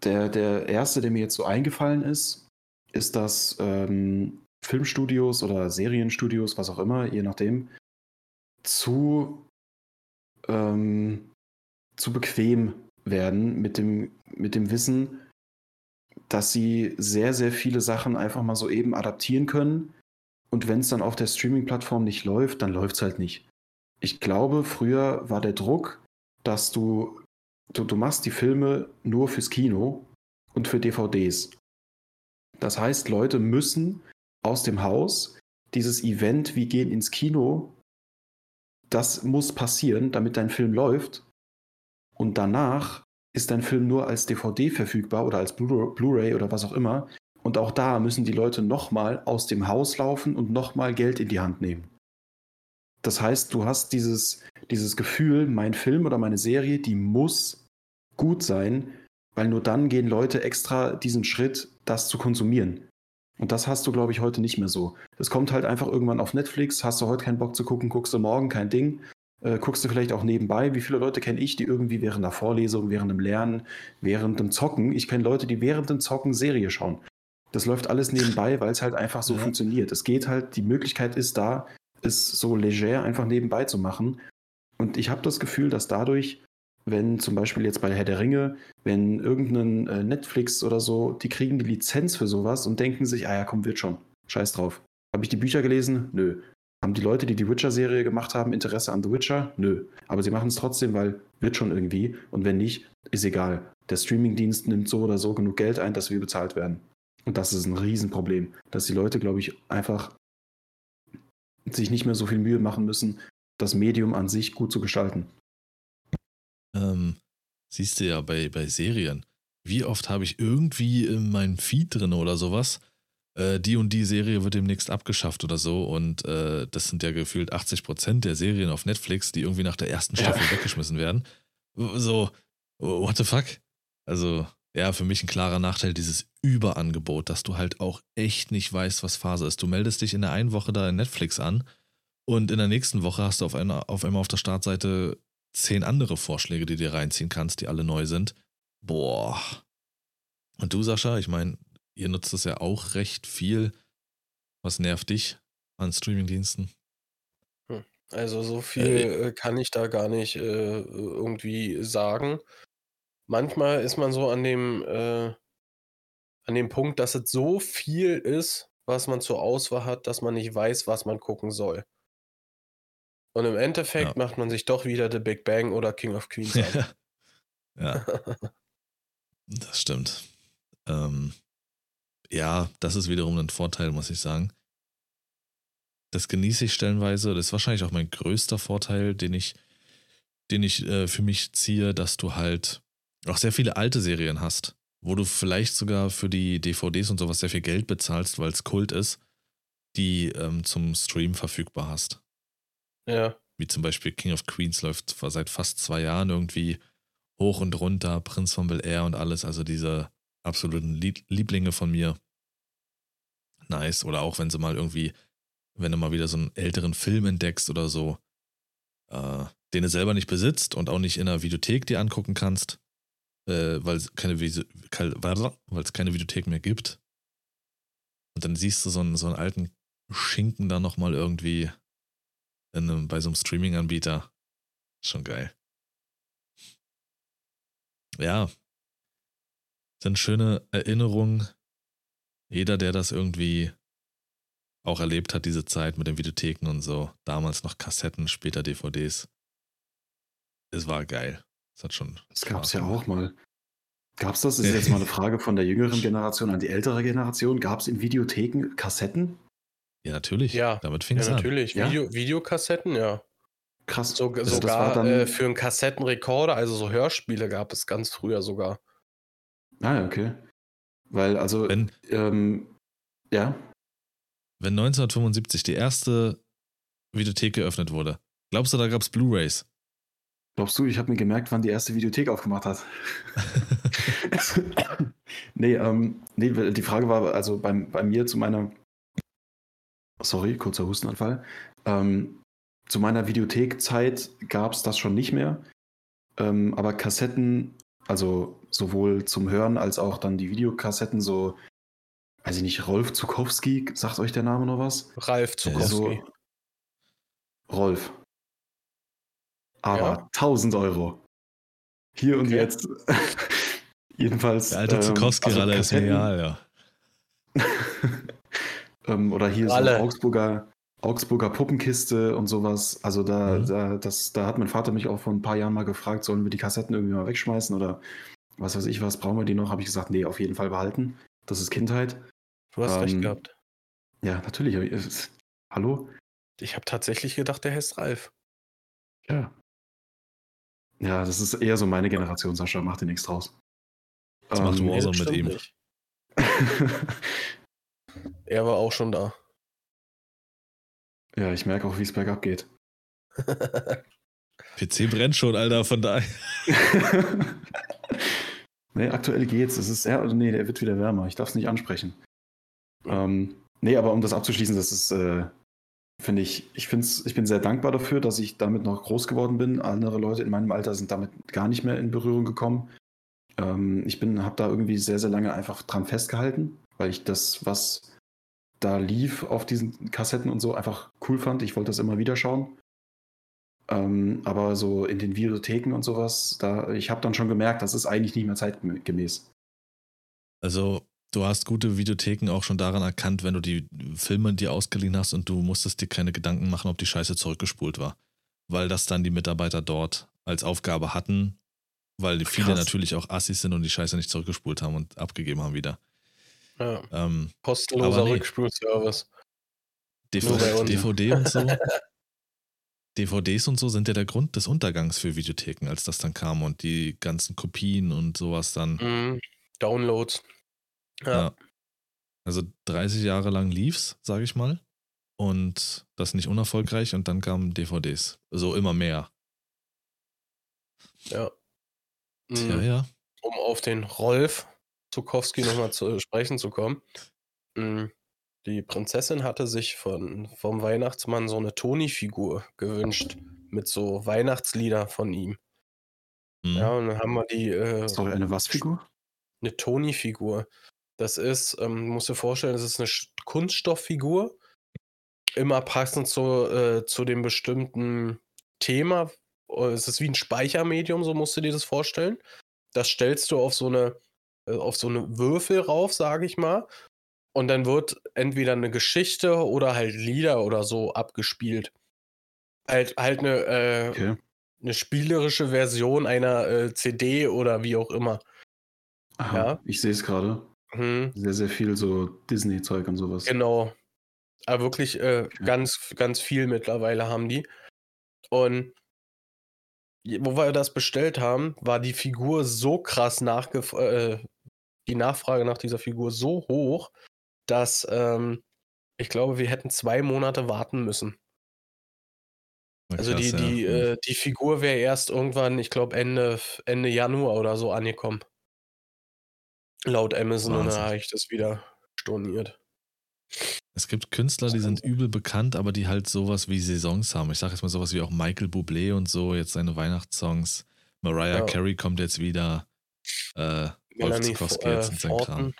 der, der erste, der mir jetzt so eingefallen ist, ist, dass ähm, Filmstudios oder Serienstudios, was auch immer, je nachdem, zu, ähm, zu bequem werden mit dem, mit dem Wissen, dass sie sehr, sehr viele Sachen einfach mal so eben adaptieren können. Und wenn es dann auf der Streaming-Plattform nicht läuft, dann läuft es halt nicht. Ich glaube, früher war der Druck, dass du, du, du machst die Filme nur fürs Kino und für DVDs. Das heißt, Leute müssen aus dem Haus dieses Event, wir gehen ins Kino, das muss passieren, damit dein Film läuft. Und danach ist dein Film nur als DVD verfügbar oder als Blu-ray oder was auch immer. Und auch da müssen die Leute nochmal aus dem Haus laufen und nochmal Geld in die Hand nehmen. Das heißt, du hast dieses, dieses Gefühl, mein Film oder meine Serie, die muss gut sein, weil nur dann gehen Leute extra diesen Schritt, das zu konsumieren. Und das hast du, glaube ich, heute nicht mehr so. Das kommt halt einfach irgendwann auf Netflix, hast du heute keinen Bock zu gucken, guckst du morgen, kein Ding. Äh, guckst du vielleicht auch nebenbei. Wie viele Leute kenne ich, die irgendwie während der Vorlesung, während dem Lernen, während dem Zocken, ich kenne Leute, die während dem Zocken Serie schauen. Das läuft alles nebenbei, weil es halt einfach so ja. funktioniert. Es geht halt, die Möglichkeit ist da, es so leger einfach nebenbei zu machen. Und ich habe das Gefühl, dass dadurch, wenn zum Beispiel jetzt bei Herr der Ringe, wenn irgendein äh, Netflix oder so, die kriegen die Lizenz für sowas und denken sich, ah ja, komm, wird schon. Scheiß drauf. Habe ich die Bücher gelesen? Nö. Haben die Leute, die die Witcher-Serie gemacht haben, Interesse an The Witcher? Nö. Aber sie machen es trotzdem, weil wird schon irgendwie. Und wenn nicht, ist egal. Der Streamingdienst nimmt so oder so genug Geld ein, dass wir bezahlt werden. Und das ist ein Riesenproblem, dass die Leute, glaube ich, einfach sich nicht mehr so viel Mühe machen müssen, das Medium an sich gut zu gestalten.
Ähm, siehst du ja bei, bei Serien. Wie oft habe ich irgendwie in meinem Feed drin oder sowas, äh, die und die Serie wird demnächst abgeschafft oder so und äh, das sind ja gefühlt 80% der Serien auf Netflix, die irgendwie nach der ersten Staffel ja. weggeschmissen werden. So, what the fuck? Also, ja, für mich ein klarer Nachteil, dieses Überangebot, dass du halt auch echt nicht weißt, was Phase ist. Du meldest dich in der einen Woche da in Netflix an und in der nächsten Woche hast du auf, einer, auf einmal auf der Startseite zehn andere Vorschläge, die du dir reinziehen kannst, die alle neu sind. Boah. Und du, Sascha, ich meine, ihr nutzt das ja auch recht viel. Was nervt dich an Streamingdiensten?
Hm. Also so viel äh, kann ich da gar nicht äh, irgendwie sagen manchmal ist man so an dem, äh, an dem Punkt, dass es so viel ist, was man zur Auswahl hat, dass man nicht weiß, was man gucken soll. Und im Endeffekt ja. macht man sich doch wieder The Big Bang oder King of Queens an.
ja. das stimmt. Ähm, ja, das ist wiederum ein Vorteil, muss ich sagen. Das genieße ich stellenweise. Das ist wahrscheinlich auch mein größter Vorteil, den ich, den ich äh, für mich ziehe, dass du halt auch sehr viele alte Serien hast, wo du vielleicht sogar für die DVDs und sowas sehr viel Geld bezahlst, weil es Kult ist, die ähm, zum Stream verfügbar hast.
Ja.
Wie zum Beispiel King of Queens läuft seit fast zwei Jahren irgendwie hoch und runter, Prinz von Bel Air und alles, also diese absoluten Lieblinge von mir. Nice. Oder auch wenn sie mal irgendwie, wenn du mal wieder so einen älteren Film entdeckst oder so, äh, den du selber nicht besitzt und auch nicht in einer Videothek dir angucken kannst, äh, weil es keine, keine Videothek mehr gibt. Und dann siehst du so einen, so einen alten Schinken da nochmal irgendwie einem, bei so einem Streaming-Anbieter. Schon geil. Ja. Sind schöne Erinnerungen. Jeder, der das irgendwie auch erlebt hat, diese Zeit mit den Videotheken und so. Damals noch Kassetten, später DVDs. Es war geil. Das hat schon.
Das gab es ja auch mal. Gab es das? Das ist jetzt mal eine Frage von der jüngeren Generation an die ältere Generation. Gab es in Videotheken Kassetten?
Ja, natürlich.
Ja,
damit fing es
ja, natürlich.
an.
Video, Videokassetten, ja.
Krass.
So, also sogar dann... äh, für einen Kassettenrekorder, also so Hörspiele gab es ganz früher sogar.
Ah, okay. Weil, also,
wenn,
ähm, ja.
Wenn 1975 die erste Videothek geöffnet wurde, glaubst du, da gab es Blu-Rays?
Glaubst du, ich habe mir gemerkt, wann die erste Videothek aufgemacht hat? nee, ähm, nee, die Frage war also bei, bei mir zu meiner, sorry, kurzer Hustenanfall, ähm, zu meiner Videothekzeit gab es das schon nicht mehr, ähm, aber Kassetten, also sowohl zum Hören als auch dann die Videokassetten, so, weiß ich nicht, Rolf Zukowski, sagt euch der Name noch was?
Ralf Zukowski.
Also, Rolf aber ja. 1000 Euro. Hier und okay. jetzt. Jedenfalls.
Der alte Zukowski-Ralle ähm, also ist real, ja.
ähm, oder hier Ralle. so Augsburger, Augsburger Puppenkiste und sowas. Also da, mhm. da, das, da hat mein Vater mich auch vor ein paar Jahren mal gefragt, sollen wir die Kassetten irgendwie mal wegschmeißen oder was weiß ich was, brauchen wir die noch? Habe ich gesagt, nee, auf jeden Fall behalten. Das ist Kindheit.
Du hast ähm, recht gehabt.
Ja, natürlich. Ich, hallo?
Ich habe tatsächlich gedacht, der heißt Ralf.
Ja. Ja, das ist eher so meine Generation, Sascha, mach dir nichts draus.
Was ähm, macht Warzone mit ihm?
er war auch schon da.
Ja, ich merke auch, wie es bergab geht.
PC brennt schon, Alter, von daher.
nee, aktuell geht's. Es ist, ja, nee, der wird wieder wärmer. Ich darf es nicht ansprechen. Ähm, nee, aber um das abzuschließen, das ist, äh, finde ich, ich, find's, ich bin sehr dankbar dafür, dass ich damit noch groß geworden bin. Andere Leute in meinem Alter sind damit gar nicht mehr in Berührung gekommen. Ähm, ich habe da irgendwie sehr, sehr lange einfach dran festgehalten, weil ich das, was da lief auf diesen Kassetten und so, einfach cool fand. Ich wollte das immer wieder schauen. Ähm, aber so in den Videotheken und sowas, da, ich habe dann schon gemerkt, das ist eigentlich nicht mehr zeitgemäß.
Also du hast gute Videotheken auch schon daran erkannt, wenn du die Filme dir ausgeliehen hast und du musstest dir keine Gedanken machen, ob die Scheiße zurückgespult war. Weil das dann die Mitarbeiter dort als Aufgabe hatten, weil Krass. viele natürlich auch Assis sind und die Scheiße nicht zurückgespult haben und abgegeben haben wieder.
Ja. Ähm, Kostenloser nee. Rückspulservice.
DVD, DVD und so. DVDs und so sind ja der Grund des Untergangs für Videotheken, als das dann kam und die ganzen Kopien und sowas dann.
Mhm. Downloads. Ja.
Ja. Also 30 Jahre lang lief's, sage ich mal. Und das nicht unerfolgreich und dann kamen DVDs. So immer mehr.
ja.
Tja,
Mhm.
ja.
um auf den Rolf Zukowski nochmal zu sprechen zu kommen. Mm, Die Prinzessin hatte sich von, vom Weihnachtsmann so eine Toni-Figur gewünscht mit so Weihnachtslieder von ihm.
Mhm.
Ja, und dann haben wir die äh,
Sorry, eine was-Figur?
eine Toni-Figur. Das ist, ähm, musst dir vorstellen, das ist eine Kunststofffigur, immer passend zu, äh, zu dem bestimmten Thema. Äh, Es ist wie ein Speichermedium, so musst du dir das vorstellen. Das stellst du auf so eine, auf so eine Würfel rauf, sage ich mal. Und dann wird entweder eine Geschichte oder halt Lieder oder so abgespielt. Halt, halt eine, äh,
Okay.
eine spielerische Version einer äh, CD oder wie auch immer.
Aha,
Ja.
ich sehe es gerade.
Hm.
Sehr, sehr viel so Disney-Zeug und sowas.
Genau. Aber wirklich äh,
Okay.
ganz, ganz viel mittlerweile haben die. Und wo wir das bestellt haben, war die Figur so krass nachgef äh, die Nachfrage nach dieser Figur so hoch, dass ähm, ich glaube, wir hätten zwei Monate warten müssen.
Na
Also die,
krass, ja.
die, äh, die Figur wäre erst irgendwann, ich glaube, Ende, Ende Januar oder so angekommen. Laut Amazon und
Wahnsinn.
habe ich das wieder storniert.
Es gibt Künstler, die sind übel bekannt, aber die halt sowas wie Saisons haben. Ich sage jetzt mal sowas wie auch Michael Bublé und so, jetzt seine Weihnachtssongs. Mariah
Ja.
Carey kommt jetzt wieder. Äh,
Melanie äh,
Kram.
Thornton.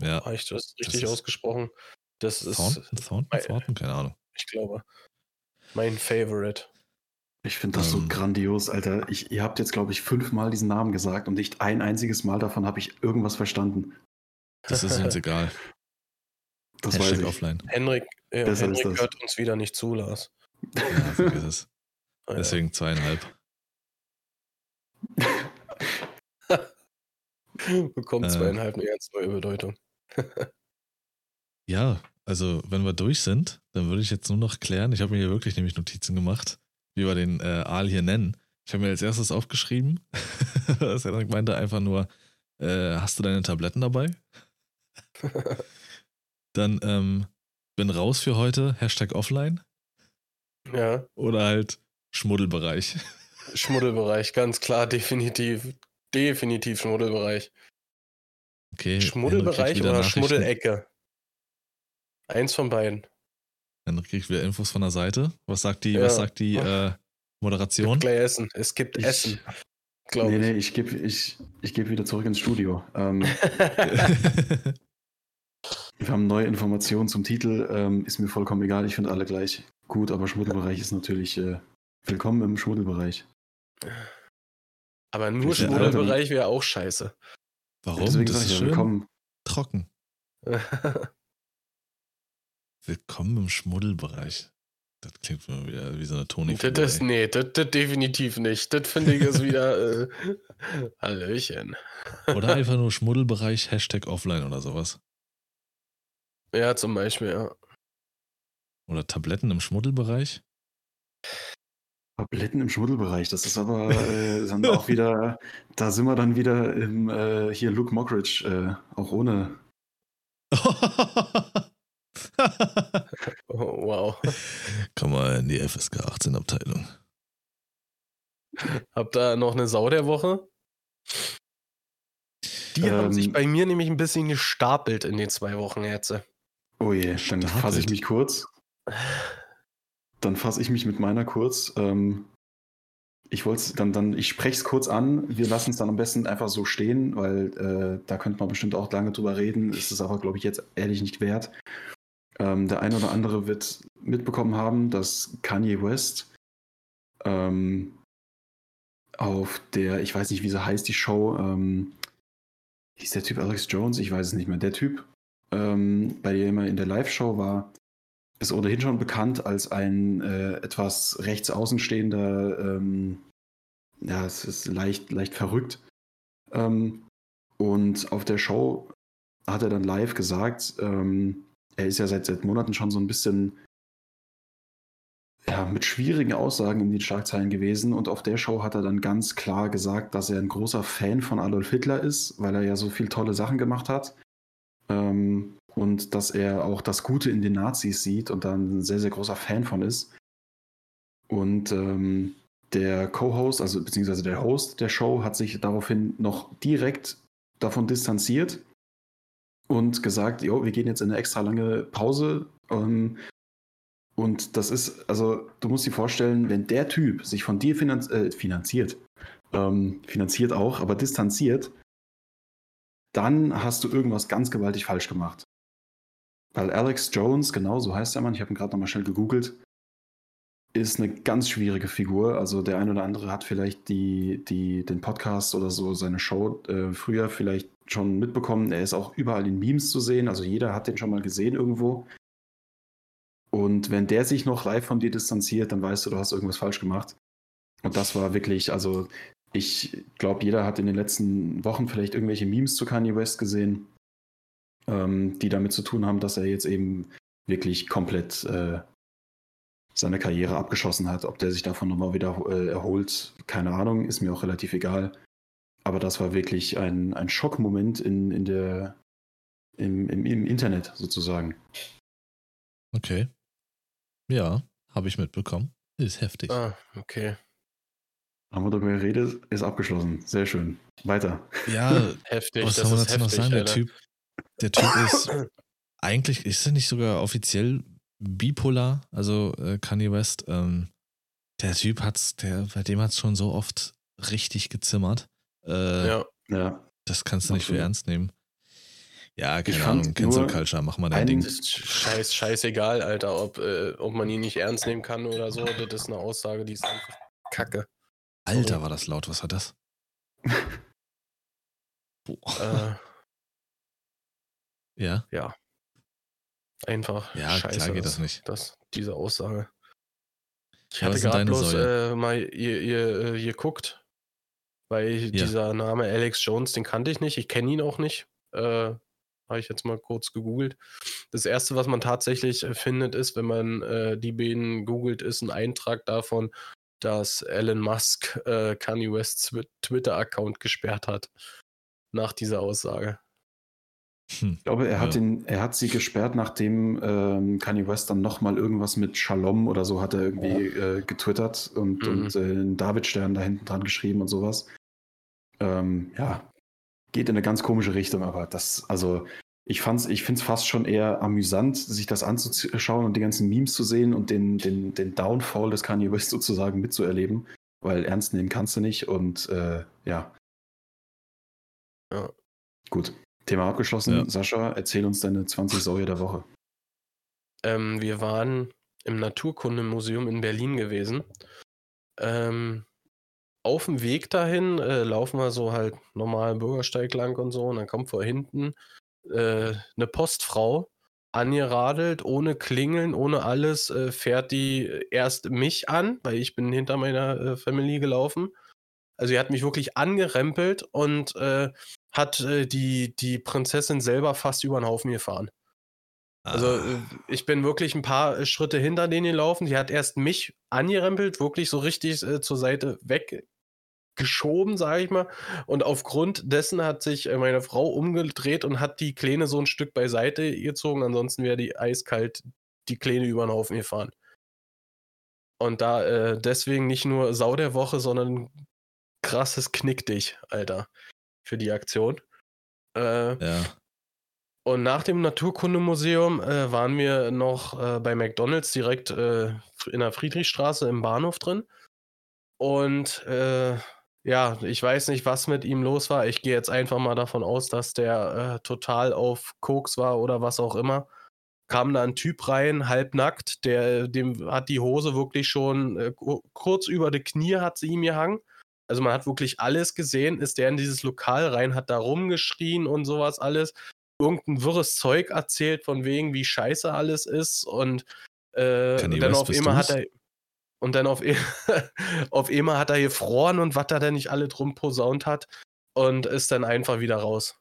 Ja.
Habe ich das
Das
richtig
ist-
ausgesprochen? Das ist,
Thornton? Thornton? Thornton? Keine Ahnung.
ich glaube, mein Favorite.
Ich finde das so
Ähm.
grandios, Alter. Ich, ihr habt jetzt, glaube ich, fünfmal diesen Namen gesagt und nicht ein einziges Mal davon habe ich irgendwas verstanden.
Das ist uns egal.
Das
Hashtag
weiß ich.
offline.
Henrik, äh,
ist
Henrik
das.
hört uns wieder nicht zu, Lars.
Ja, vergiss es.
Ah, ja.
Deswegen zweieinhalb.
Bekommt
Äh.
zweieinhalb eine ganz neue Bedeutung.
Ja, also wenn wir durch sind, dann würde ich jetzt nur noch klären. Ich habe mir hier wirklich nämlich Notizen gemacht, wie wir den äh, Aal hier nennen. Ich habe mir als erstes aufgeschrieben, das Henrik meinte einfach nur, äh, hast du deine Tabletten dabei? Dann ähm, bin raus für heute, Hashtag offline
ja,
oder halt Schmuddelbereich.
Schmuddelbereich, ganz klar, definitiv. Definitiv Schmuddelbereich.
Okay.
Schmuddelbereich oder. Schmuddelecke? Eins von beiden.
Henrik kriegt wieder Infos von der Seite. Was sagt die,
Ja.
was sagt die äh, Moderation?
Gleich Essen. Es gibt
Ich-
Essen. Glaube
Nee,
ich.
nee, ich gebe ich, ich geb wieder zurück ins Studio. Ähm, wir haben neue Informationen zum Titel. Ähm, ist mir vollkommen egal, ich finde alle gleich gut, aber Schmuddelbereich ist natürlich äh, willkommen im Schmuddelbereich.
Aber nur
Ich bin
Schmuddelbereich wäre auch scheiße.
Warum?
Deswegen
das ist schön
willkommen.
trocken. Willkommen im Schmuddelbereich. Das klingt mir wieder wie so eine toni
das ist, nee, das, das definitiv nicht. Das finde ich ist wieder äh, Hallöchen.
Oder einfach nur Schmuddelbereich, Hashtag offline oder sowas.
Ja, zum Beispiel, ja.
Oder Tabletten im Schmuddelbereich.
Tabletten im Schmuddelbereich, das ist aber äh, dann auch wieder, da sind wir dann wieder im äh, hier Luke Mockridge, äh, auch ohne.
Oh, wow.
Komm mal in die FSK 18 Abteilung.
Habt ihr noch eine Sau der Woche? Die haben
Ähm,
sich bei mir nämlich ein bisschen gestapelt in den zwei Wochen jetzt.
Oh je, dann fasse ich mich kurz. Dann fasse ich mich mit meiner kurz. Ähm, ich wollte dann, dann, ich spreche es kurz an. Wir lassen es dann am besten einfach so stehen, weil äh, da könnte man bestimmt auch lange drüber reden. Ist es aber, glaube ich, jetzt ehrlich nicht wert. Ähm, der eine oder andere wird mitbekommen haben, dass Kanye West ähm, auf der, ich weiß nicht, wie sie heißt, die Show, ähm, hieß der Typ Alex Jones? Ich weiß es nicht mehr. Der Typ, ähm, bei dem er in der Live-Show war, ist ohnehin schon bekannt als ein äh, etwas rechts außenstehender, ähm, ja, es ist leicht, leicht verrückt. Ähm, und auf der Show hat er dann live gesagt, ähm, er ist ja seit, seit Monaten schon so ein bisschen ja, mit schwierigen Aussagen in den Schlagzeilen gewesen und auf der Show hat er dann ganz klar gesagt, dass er ein großer Fan von Adolf Hitler ist, weil er ja so viele tolle Sachen gemacht hat. Ähm, und dass er auch das Gute in den Nazis sieht und dann ein sehr, sehr großer Fan von ist. Und ähm, der Co-Host, also beziehungsweise der Host der Show, hat sich daraufhin noch direkt davon distanziert und gesagt, jo, wir gehen jetzt in eine extra lange Pause. Ähm, und das ist, also du musst dir vorstellen, wenn der Typ sich von dir finanz äh, finanziert, ähm, finanziert auch, aber distanziert, dann hast du irgendwas ganz gewaltig falsch gemacht. Weil Alex Jones, genau so heißt der Mann, ich habe ihn gerade nochmal schnell gegoogelt, ist eine ganz schwierige Figur. Also der ein oder andere hat vielleicht die, die, den Podcast oder so, seine Show äh, früher vielleicht schon mitbekommen. Er ist auch überall in Memes zu sehen. Also jeder hat den schon mal gesehen irgendwo. Und wenn der sich noch live von dir distanziert, dann weißt du, du hast irgendwas falsch gemacht. Und das war wirklich, also ich glaube, jeder hat in den letzten Wochen vielleicht irgendwelche Memes zu Kanye West gesehen, ähm, die damit zu tun haben, dass er jetzt eben wirklich komplett äh, seine Karriere abgeschossen hat. Ob der sich davon nochmal wieder äh, erholt, keine Ahnung, ist mir auch relativ egal. Aber das war wirklich ein, ein Schockmoment in, in der, im, im, im Internet sozusagen.
Okay. Ja, habe ich mitbekommen. Ist heftig.
Ah, okay.
Haben wir darüber geredet, ist abgeschlossen. Sehr schön. Weiter.
Ja,
Heftig.
was
das
soll man dazu noch sagen? Der typ, der Typ ist eigentlich, ist er nicht sogar offiziell bipolar? Also äh, Kanye West, ähm, der Typ hat's, der, bei dem hat's schon so oft richtig gezimmert. Äh,
Ja.
Ja.
Das kannst du nicht für ernst nehmen. Ja, keine
Ich
Ahnung, Cancel Culture, mach mal dein Ding.
Das ist scheiß, scheißegal, Alter, ob, äh, ob man ihn nicht ernst nehmen kann oder so. Das ist eine Aussage, die ist einfach kacke.
Alter, war das laut, was war das? Boah.
Äh,
ja,
einfach
Ja,
scheiße.
klar geht das nicht.
Das, diese Aussage. Ich
Ja,
hatte gerade bloß äh, mal ihr, ihr, äh, geguckt, weil
Ja.
dieser Name Alex Jones, den kannte ich nicht. Ich kenne ihn auch nicht. Äh, Habe ich jetzt mal kurz gegoogelt. Das erste, was man tatsächlich äh, findet, ist, wenn man äh, die beiden googelt, ist ein Eintrag davon, dass Elon Musk Kanye Wests Twi- Twitter-Account gesperrt hat. Nach dieser Aussage.
Hm.
Ich glaube, er hat,
Ja.
den, er hat sie gesperrt, nachdem ähm, Kanye West dann nochmal irgendwas mit Shalom oder so hat er irgendwie äh, getwittert und,
Mhm.
und äh, einen Davidstern da hinten dran geschrieben und sowas. Ähm, ja, geht in eine ganz komische Richtung, aber das, also ich fand's, ich finde es fast schon eher amüsant, sich das anzuschauen und die ganzen Memes zu sehen und den, den, den Downfall des Kanye West sozusagen mitzuerleben, weil ernst nehmen kannst du nicht und äh, ja.
Ja.
Gut. Thema abgeschlossen.
Ja.
Sascha, erzähl uns deine 20 Säue der Woche.
Ähm, wir waren im Naturkundemuseum in Berlin gewesen. Ähm, auf dem Weg dahin äh, laufen wir so halt normal Bürgersteig lang und so und dann kommt vor hinten äh, eine Postfrau angeradelt, ohne Klingeln, ohne alles, äh, fährt die erst mich an, weil ich bin hinter meiner äh, Family gelaufen. Also sie hat mich wirklich angerempelt und äh, hat äh, die, die Prinzessin selber fast über den Haufen gefahren. Also
Ah,
äh, ich bin wirklich ein paar äh, Schritte hinter denen gelaufen. Die hat erst mich angerempelt, wirklich so richtig äh, zur Seite weggeschoben, sage ich mal. Und aufgrund dessen hat sich äh, meine Frau umgedreht und hat die Kleine so ein Stück beiseite gezogen. Ansonsten wäre die eiskalt die Kleine über den Haufen gefahren. Und da äh, deswegen nicht nur Sau der Woche, sondern krasses Knick dich, Alter, für die Aktion. Äh,
ja.
und nach dem Naturkundemuseum äh, waren wir noch äh, bei McDonalds direkt äh, in der Friedrichstraße im Bahnhof drin. Und äh, ja, ich weiß nicht, was mit ihm los war. Ich gehe jetzt einfach mal davon aus, dass der äh, total auf Koks war oder was auch immer. Kam da ein Typ rein, halbnackt, der, dem hat die Hose wirklich schon ku- kurz über die Knie hat sie ihm gehangen. Also man hat wirklich alles gesehen, ist der in dieses Lokal rein, hat da rumgeschrien und sowas alles irgendein wirres Zeug erzählt, von wegen, wie scheiße alles ist und, äh, und dann
West,
auf einmal hat er und dann auf, e- auf einmal hat er gefroren und was er da nicht alle drum posaunt hat und ist dann einfach wieder raus.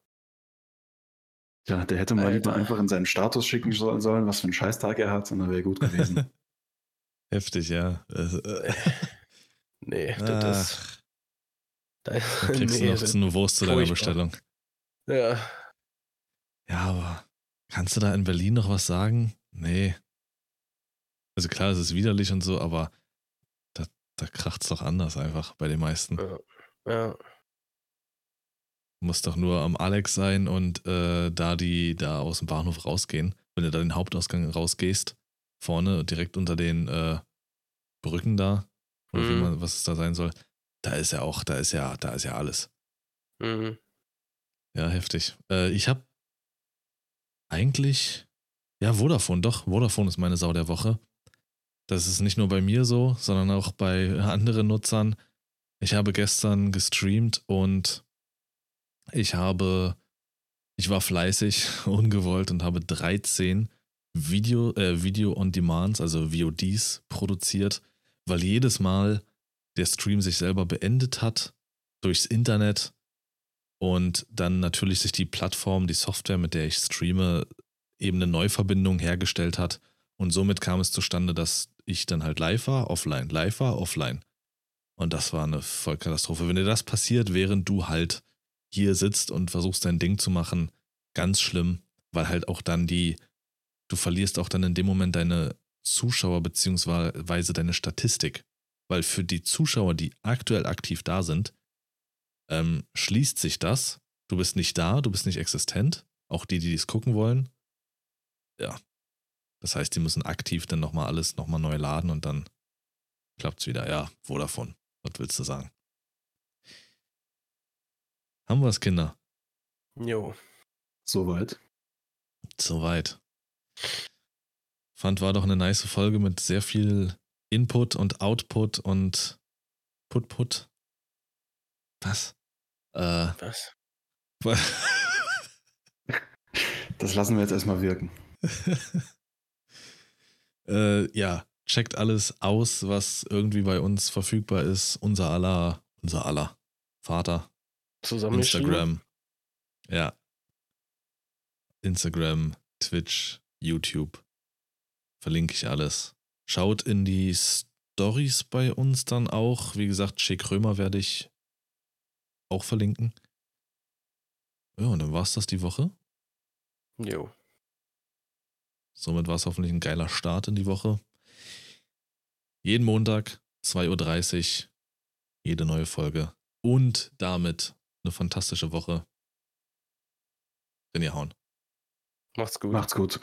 Ja, der hätte mal lieber
Alter.
einfach in seinen Status schicken sollen, sollen, was für einen Scheißtag er hat, und dann wäre gut gewesen.
Heftig, ja.
Äh, nee, das ist.
Da kriegst nee, du noch eine Wurst zu deiner Bestellung.
Ja.
Ja, aber kannst du da in Berlin noch was sagen? Nee. Also klar, es ist widerlich und so, aber da, da kracht es doch anders einfach bei den meisten.
Ja. ja.
Muss doch nur am Alex sein und äh, da die da aus dem Bahnhof rausgehen. Wenn du da den Hauptausgang rausgehst, vorne direkt unter den äh, Brücken da, oder mhm. wie man, was es da sein soll, da ist ja auch, da ist ja, da ist ja alles.
Mhm.
Ja, heftig. Äh, ich habe eigentlich, ja, Vodafone, doch, Vodafone ist meine Sau der Woche. Das ist nicht nur bei mir so, sondern auch bei anderen Nutzern. Ich habe gestern gestreamt und ich habe, ich war fleißig, ungewollt und habe 13 Video, äh, Video on Demands, also VODs produziert, weil jedes Mal der Stream sich selber beendet hat durchs Internet und dann natürlich sich die Plattform, die Software, mit der ich streame, eben eine Neuverbindung hergestellt hat und somit kam es zustande, dass ich dann halt live war, offline, live war, offline. Und das war eine Vollkatastrophe. Wenn dir das passiert, während du halt hier sitzt und versuchst dein Ding zu machen, ganz schlimm, weil halt auch dann die, du verlierst auch dann in dem Moment deine Zuschauer beziehungsweise deine Statistik. Weil für die Zuschauer, die aktuell aktiv da sind, ähm, schließt sich das. Du bist nicht da, du bist nicht existent. Auch die, die dies gucken wollen. Ja, das heißt, die müssen aktiv dann nochmal alles nochmal neu laden und dann klappt es wieder. Ja, wo davon? Was willst du sagen? Haben wir es, Kinder?
Jo.
Soweit.
Soweit. Fand, war doch eine nice Folge mit sehr viel Input und Output und Put-Put. Was?
Äh, Was?
das lassen wir jetzt erstmal wirken.
Äh, ja, checkt alles aus, was irgendwie bei uns verfügbar ist. Unser aller, unser aller Vater.
Zusammen
Instagram. Ja. Instagram, Twitch, YouTube. Verlinke ich alles. Schaut in die Stories bei uns dann auch. Wie gesagt, Schick Römer werde ich auch verlinken. Ja, und dann war es das die Woche.
Jo.
Somit war es hoffentlich ein geiler Start in die Woche. Jeden Montag, 2.30 Uhr, jede neue Folge. Und damit eine fantastische Woche. Wenn ihr hauen.
Macht's gut.
Macht's gut.